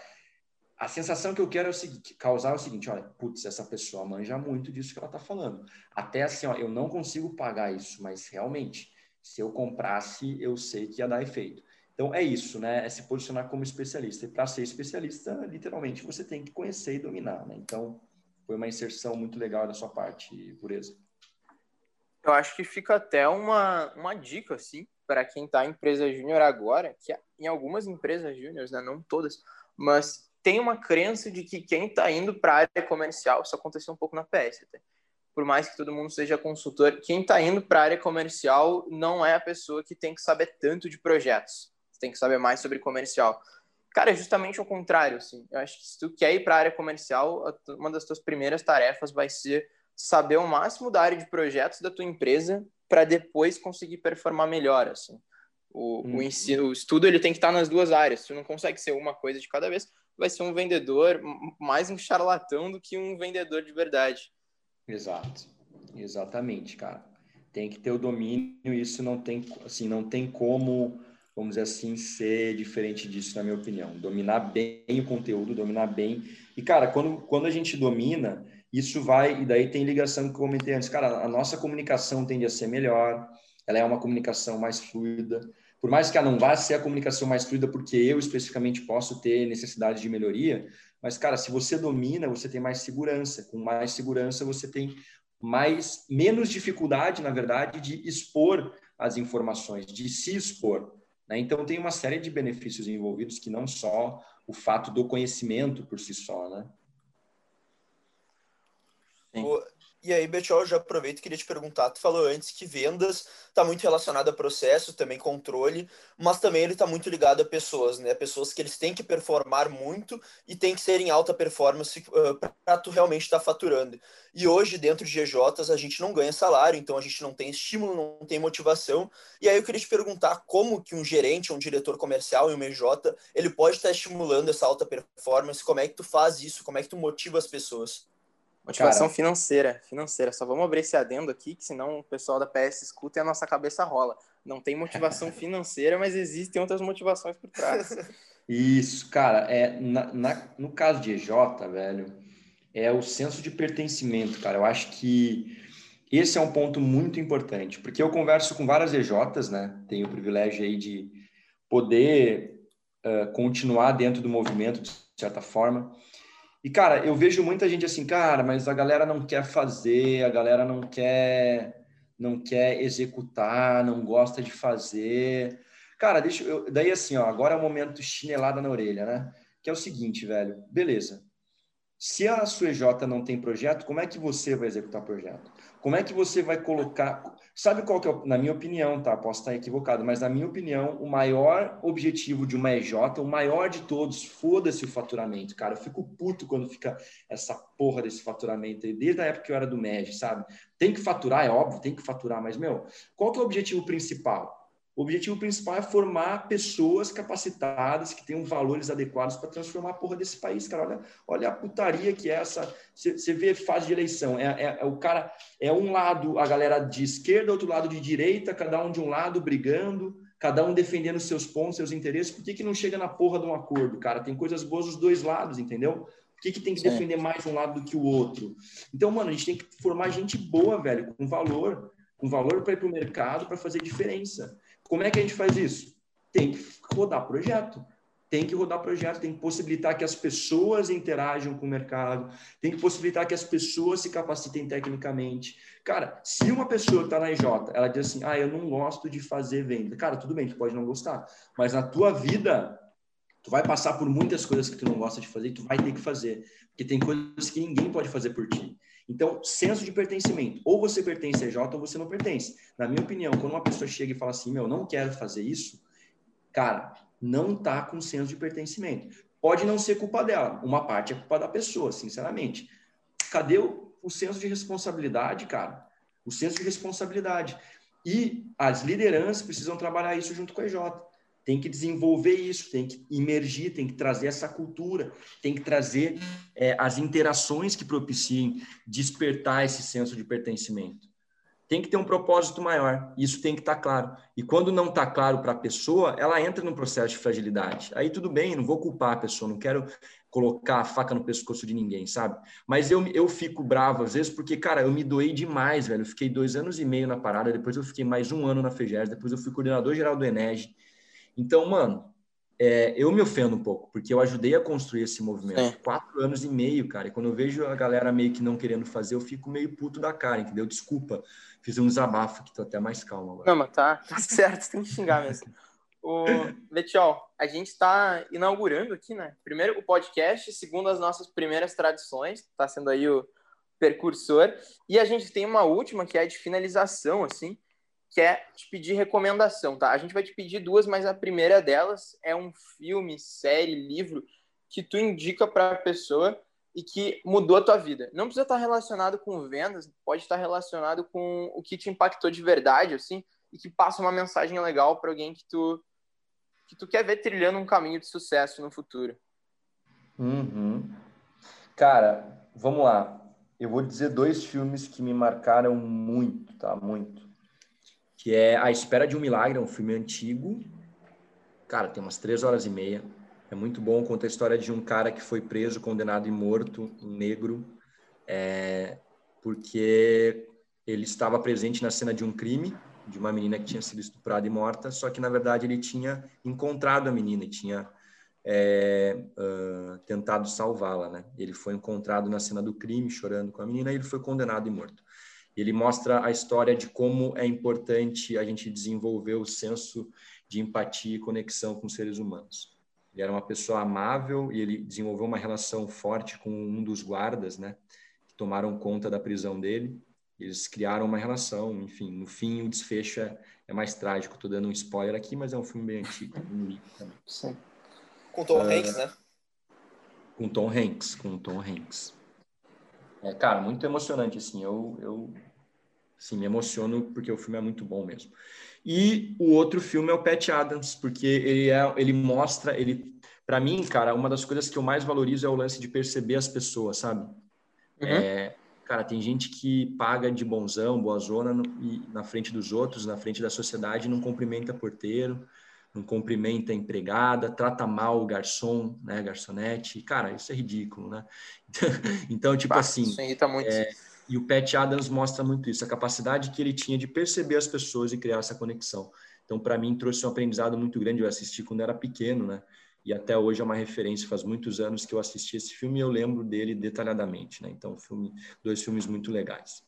a sensação que eu quero é o seguinte, causar é o seguinte, olha, putz, essa pessoa manja muito disso que ela está falando. Até assim, ó, eu não consigo pagar isso, mas realmente, se eu comprasse, eu sei que ia dar efeito. Então é isso, né? É se posicionar como especialista. E para ser especialista, literalmente, você tem que conhecer e dominar, né? Então, foi uma inserção muito legal da sua parte, Pureza. Eu acho que fica até uma, uma dica, assim, para quem está em empresa júnior agora, que em algumas empresas júniores, né, não todas, mas tem uma crença de que quem está indo para a área comercial, isso aconteceu um pouco na PS até, por mais que todo mundo seja consultor, quem está indo para a área comercial não é a pessoa que tem que saber tanto de projetos, tem que saber mais sobre comercial. Cara, é justamente o contrário, assim. Eu acho que se tu quer ir para a área comercial, uma das tuas primeiras tarefas vai ser saber o máximo da área de projetos da tua empresa para depois conseguir performar melhor, assim. O, hum. o, ensino, o estudo ele tem que estar nas duas áreas. Tu não consegue ser uma coisa de cada vez, vai ser um vendedor mais um charlatão do que um vendedor de verdade. Exato. Exatamente, cara. Tem que ter o domínio, isso não tem, assim, não tem como, vamos dizer assim, ser diferente disso, na minha opinião. Dominar bem o conteúdo, dominar bem. E, cara, quando, quando a gente domina, isso vai, e daí tem ligação que eu comentei antes, cara, a nossa comunicação tende a ser melhor, ela é uma comunicação mais fluida, por mais que ela não vá ser a comunicação mais fluida, porque eu especificamente posso ter necessidade de melhoria, mas, cara, se você domina, você tem mais segurança. Com mais segurança, você tem mais menos dificuldade, na verdade, de expor as informações, de se expor. Né? Então, tem uma série de benefícios envolvidos que não só o fato do conhecimento por si só, né? Sim. E aí, Betiol, já aproveito e queria te perguntar, tu falou antes que vendas está muito relacionado a processo, também controle, mas também ele está muito ligado a pessoas, né? Pessoas que eles têm que performar muito e tem que ser em alta performance uh, para tu realmente estar tá faturando. E hoje, dentro de GJs, a gente não ganha salário, então a gente não tem estímulo, não tem motivação. E aí eu queria te perguntar como que um gerente, um diretor comercial em uma EJ, ele pode estar tá estimulando essa alta performance, como é que tu faz isso, como é que tu motiva as pessoas? Motivação Cara, financeira, financeira. Só vamos abrir esse adendo aqui, que senão o pessoal da PS escuta e a nossa cabeça rola. Não tem motivação financeira, mas existem outras motivações por trás. Isso, cara, é, na, na, no caso de EJ, velho, é o senso de pertencimento, cara. Eu acho que esse é um ponto muito importante, porque eu converso com várias EJs, né? Tenho o privilégio aí de poder uh, continuar dentro do movimento, de certa forma. E, cara, eu vejo muita gente assim, cara, mas a galera não quer fazer, a galera não quer, não quer executar, não gosta de fazer. Cara, deixa eu. Daí, assim, ó, agora é o momento chinelada na orelha, né? que é o seguinte, velho. Beleza. Se a sua EJ não tem projeto, como é que você vai executar projeto? Como é que você vai colocar. Sabe qual que é, na minha opinião, tá? Posso estar equivocado, mas na minha opinião, o maior objetivo de uma EJ, o maior de todos, foda-se o faturamento, cara. Eu fico puto quando fica essa porra desse faturamento aí, desde a época que eu era do MED, sabe? Tem que faturar, é óbvio, tem que faturar, mas, meu, qual que é o objetivo principal? O objetivo principal é formar pessoas capacitadas que tenham valores adequados para transformar a porra desse país, cara. Olha, olha a putaria que é essa. Você vê fase de eleição. É, é, é, o cara, é um lado a galera de esquerda, outro lado de direita, cada um de um lado brigando, cada um defendendo seus pontos, seus interesses. Por que, que não chega na porra de um acordo, cara? Tem coisas boas dos dois lados, entendeu? Por que, que tem que Sim. defender mais um lado do que o outro? Então, mano, a gente tem que formar gente boa, velho, com valor, com valor para ir para o mercado, para fazer diferença. Como é que a gente faz isso? Tem que rodar projeto. Tem que rodar projeto, tem que possibilitar que as pessoas interajam com o mercado, tem que possibilitar que as pessoas se capacitem tecnicamente. Cara, se uma pessoa está na IJ, ela diz assim, ah, eu não gosto de fazer venda. Cara, tudo bem, tu pode não gostar, mas na tua vida, tu vai passar por muitas coisas que tu não gosta de fazer e tu vai ter que fazer, porque tem coisas que ninguém pode fazer por ti. Então, senso de pertencimento. Ou você pertence a EJ ou você não pertence. Na minha opinião, quando uma pessoa chega e fala assim, meu, não quero fazer isso, cara, não tá com senso de pertencimento. Pode não ser culpa dela. Uma parte é culpa da pessoa, sinceramente. Cadê o, o senso de responsabilidade, cara? O senso de responsabilidade. E as lideranças precisam trabalhar isso junto com a EJ tem que desenvolver isso, tem que imergir, tem que trazer essa cultura, tem que trazer é, as interações que propiciem despertar esse senso de pertencimento. Tem que ter um propósito maior, isso tem que estar tá claro. E quando não está claro para a pessoa, ela entra num processo de fragilidade. Aí tudo bem, não vou culpar a pessoa, não quero colocar a faca no pescoço de ninguém, sabe? Mas eu, eu fico bravo às vezes porque, cara, eu me doei demais, velho. Eu fiquei dois anos e meio na parada, depois eu fiquei mais um ano na FEGES, depois eu fui coordenador geral do Enege então, mano, é, eu me ofendo um pouco, porque eu ajudei a construir esse movimento. Sim. Quatro anos e meio, cara. E quando eu vejo a galera meio que não querendo fazer, eu fico meio puto da cara, entendeu? Desculpa, fiz um desabafo que tô até mais calmo agora. Não, mas tá, tá certo, tem que xingar mesmo. O Betiol, a gente está inaugurando aqui, né? Primeiro o podcast, segundo as nossas primeiras tradições, está sendo aí o percursor. E a gente tem uma última que é de finalização, assim, que é te pedir recomendação, tá? A gente vai te pedir duas, mas a primeira delas é um filme, série, livro que tu indica para a pessoa e que mudou a tua vida. Não precisa estar relacionado com vendas, pode estar relacionado com o que te impactou de verdade, assim, e que passa uma mensagem legal para alguém que tu que tu quer ver trilhando um caminho de sucesso no futuro. Uhum. Cara, vamos lá. Eu vou dizer dois filmes que me marcaram muito, tá? Muito que é A Espera de um Milagre, é um filme antigo. Cara, tem umas três horas e meia. É muito bom, conta a história de um cara que foi preso, condenado e morto, um negro, é, porque ele estava presente na cena de um crime, de uma menina que tinha sido estuprada e morta, só que, na verdade, ele tinha encontrado a menina e tinha é, uh, tentado salvá-la, né? Ele foi encontrado na cena do crime, chorando com a menina, e ele foi condenado e morto. Ele mostra a história de como é importante a gente desenvolver o senso de empatia e conexão com seres humanos. Ele era uma pessoa amável e ele desenvolveu uma relação forte com um dos guardas, né, que tomaram conta da prisão dele. Eles criaram uma relação, enfim, no fim o desfecho é, é mais trágico. Estou dando um spoiler aqui, mas é um filme bem antigo, um livro também. Sim. Com Tom uh, Hanks, né? Com Tom Hanks, com Tom Hanks. É, cara, muito emocionante, assim. Eu, eu assim, me emociono porque o filme é muito bom mesmo. E o outro filme é o Pat Adams, porque ele, é, ele mostra, ele, para mim, cara, uma das coisas que eu mais valorizo é o lance de perceber as pessoas, sabe? Uhum. É, cara, tem gente que paga de bonzão, boa zona, no, e, na frente dos outros, na frente da sociedade, não cumprimenta porteiro, não cumprimenta a empregada, trata mal o garçom, né, garçonete. Cara, isso é ridículo, né? então, tipo bah, assim. Isso irrita muito. É, e o Pat Adams mostra muito isso, a capacidade que ele tinha de perceber as pessoas e criar essa conexão. Então, para mim, trouxe um aprendizado muito grande. Eu assisti quando era pequeno, né? E até hoje é uma referência. Faz muitos anos que eu assisti esse filme e eu lembro dele detalhadamente, né? Então, filme, dois filmes muito legais.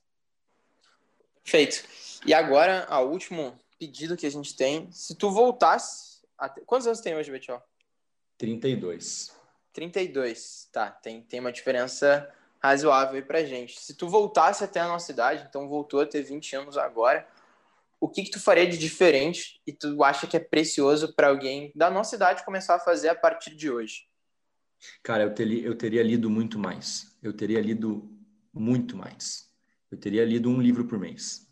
Perfeito. E agora, o último pedido que a gente tem. Se tu voltasse. Quantos anos tem hoje, Betiol? 32. 32. Tá, tem, tem uma diferença razoável aí pra gente. Se tu voltasse até a nossa idade, então voltou a ter 20 anos agora, o que, que tu faria de diferente e tu acha que é precioso para alguém da nossa idade começar a fazer a partir de hoje? Cara, eu teria, eu teria lido muito mais. Eu teria lido muito mais. Eu teria lido um livro por mês,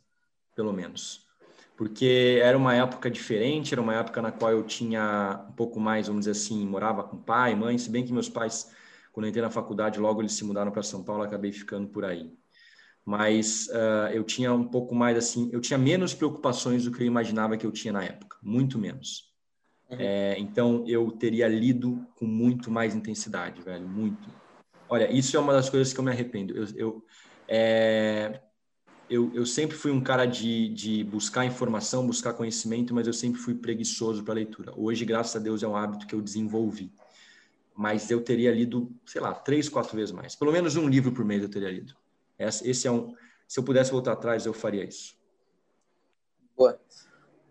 pelo menos. Porque era uma época diferente, era uma época na qual eu tinha um pouco mais, vamos dizer assim, morava com pai, mãe, se bem que meus pais, quando eu entrei na faculdade, logo eles se mudaram para São Paulo, acabei ficando por aí. Mas uh, eu tinha um pouco mais assim, eu tinha menos preocupações do que eu imaginava que eu tinha na época, muito menos. Uhum. É, então eu teria lido com muito mais intensidade, velho, muito. Olha, isso é uma das coisas que eu me arrependo. Eu, eu, é, eu, eu sempre fui um cara de, de buscar informação, buscar conhecimento, mas eu sempre fui preguiçoso para leitura. Hoje, graças a Deus, é um hábito que eu desenvolvi. Mas eu teria lido, sei lá, três, quatro vezes mais. Pelo menos um livro por mês eu teria lido. Esse é um. Se eu pudesse voltar atrás, eu faria isso. Boa.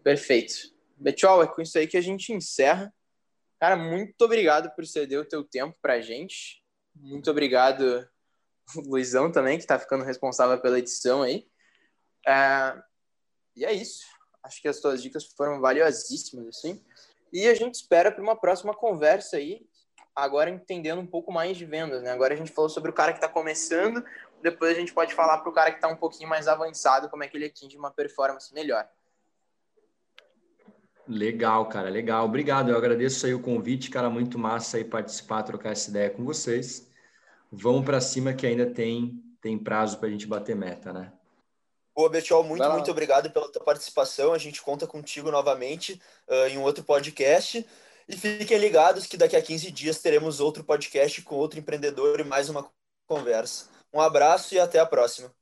Perfeito. Betiol, é com isso aí que a gente encerra. Cara, muito obrigado por ceder o teu tempo pra gente. Muito obrigado, Luizão, também, que está ficando responsável pela edição aí. É... E é isso. Acho que as tuas dicas foram valiosíssimas, assim. E a gente espera para uma próxima conversa aí, agora entendendo um pouco mais de vendas, né? Agora a gente falou sobre o cara que está começando, depois a gente pode falar para o cara que está um pouquinho mais avançado, como é que ele atinge uma performance melhor. Legal, cara, legal. Obrigado, eu agradeço aí o convite, cara, muito massa aí participar, trocar essa ideia com vocês. Vamos para cima que ainda tem, tem prazo para a gente bater meta, né? Boa, Betiol, muito, muito obrigado pela tua participação. A gente conta contigo novamente uh, em um outro podcast. E fiquem ligados que daqui a 15 dias teremos outro podcast com outro empreendedor e mais uma conversa. Um abraço e até a próxima.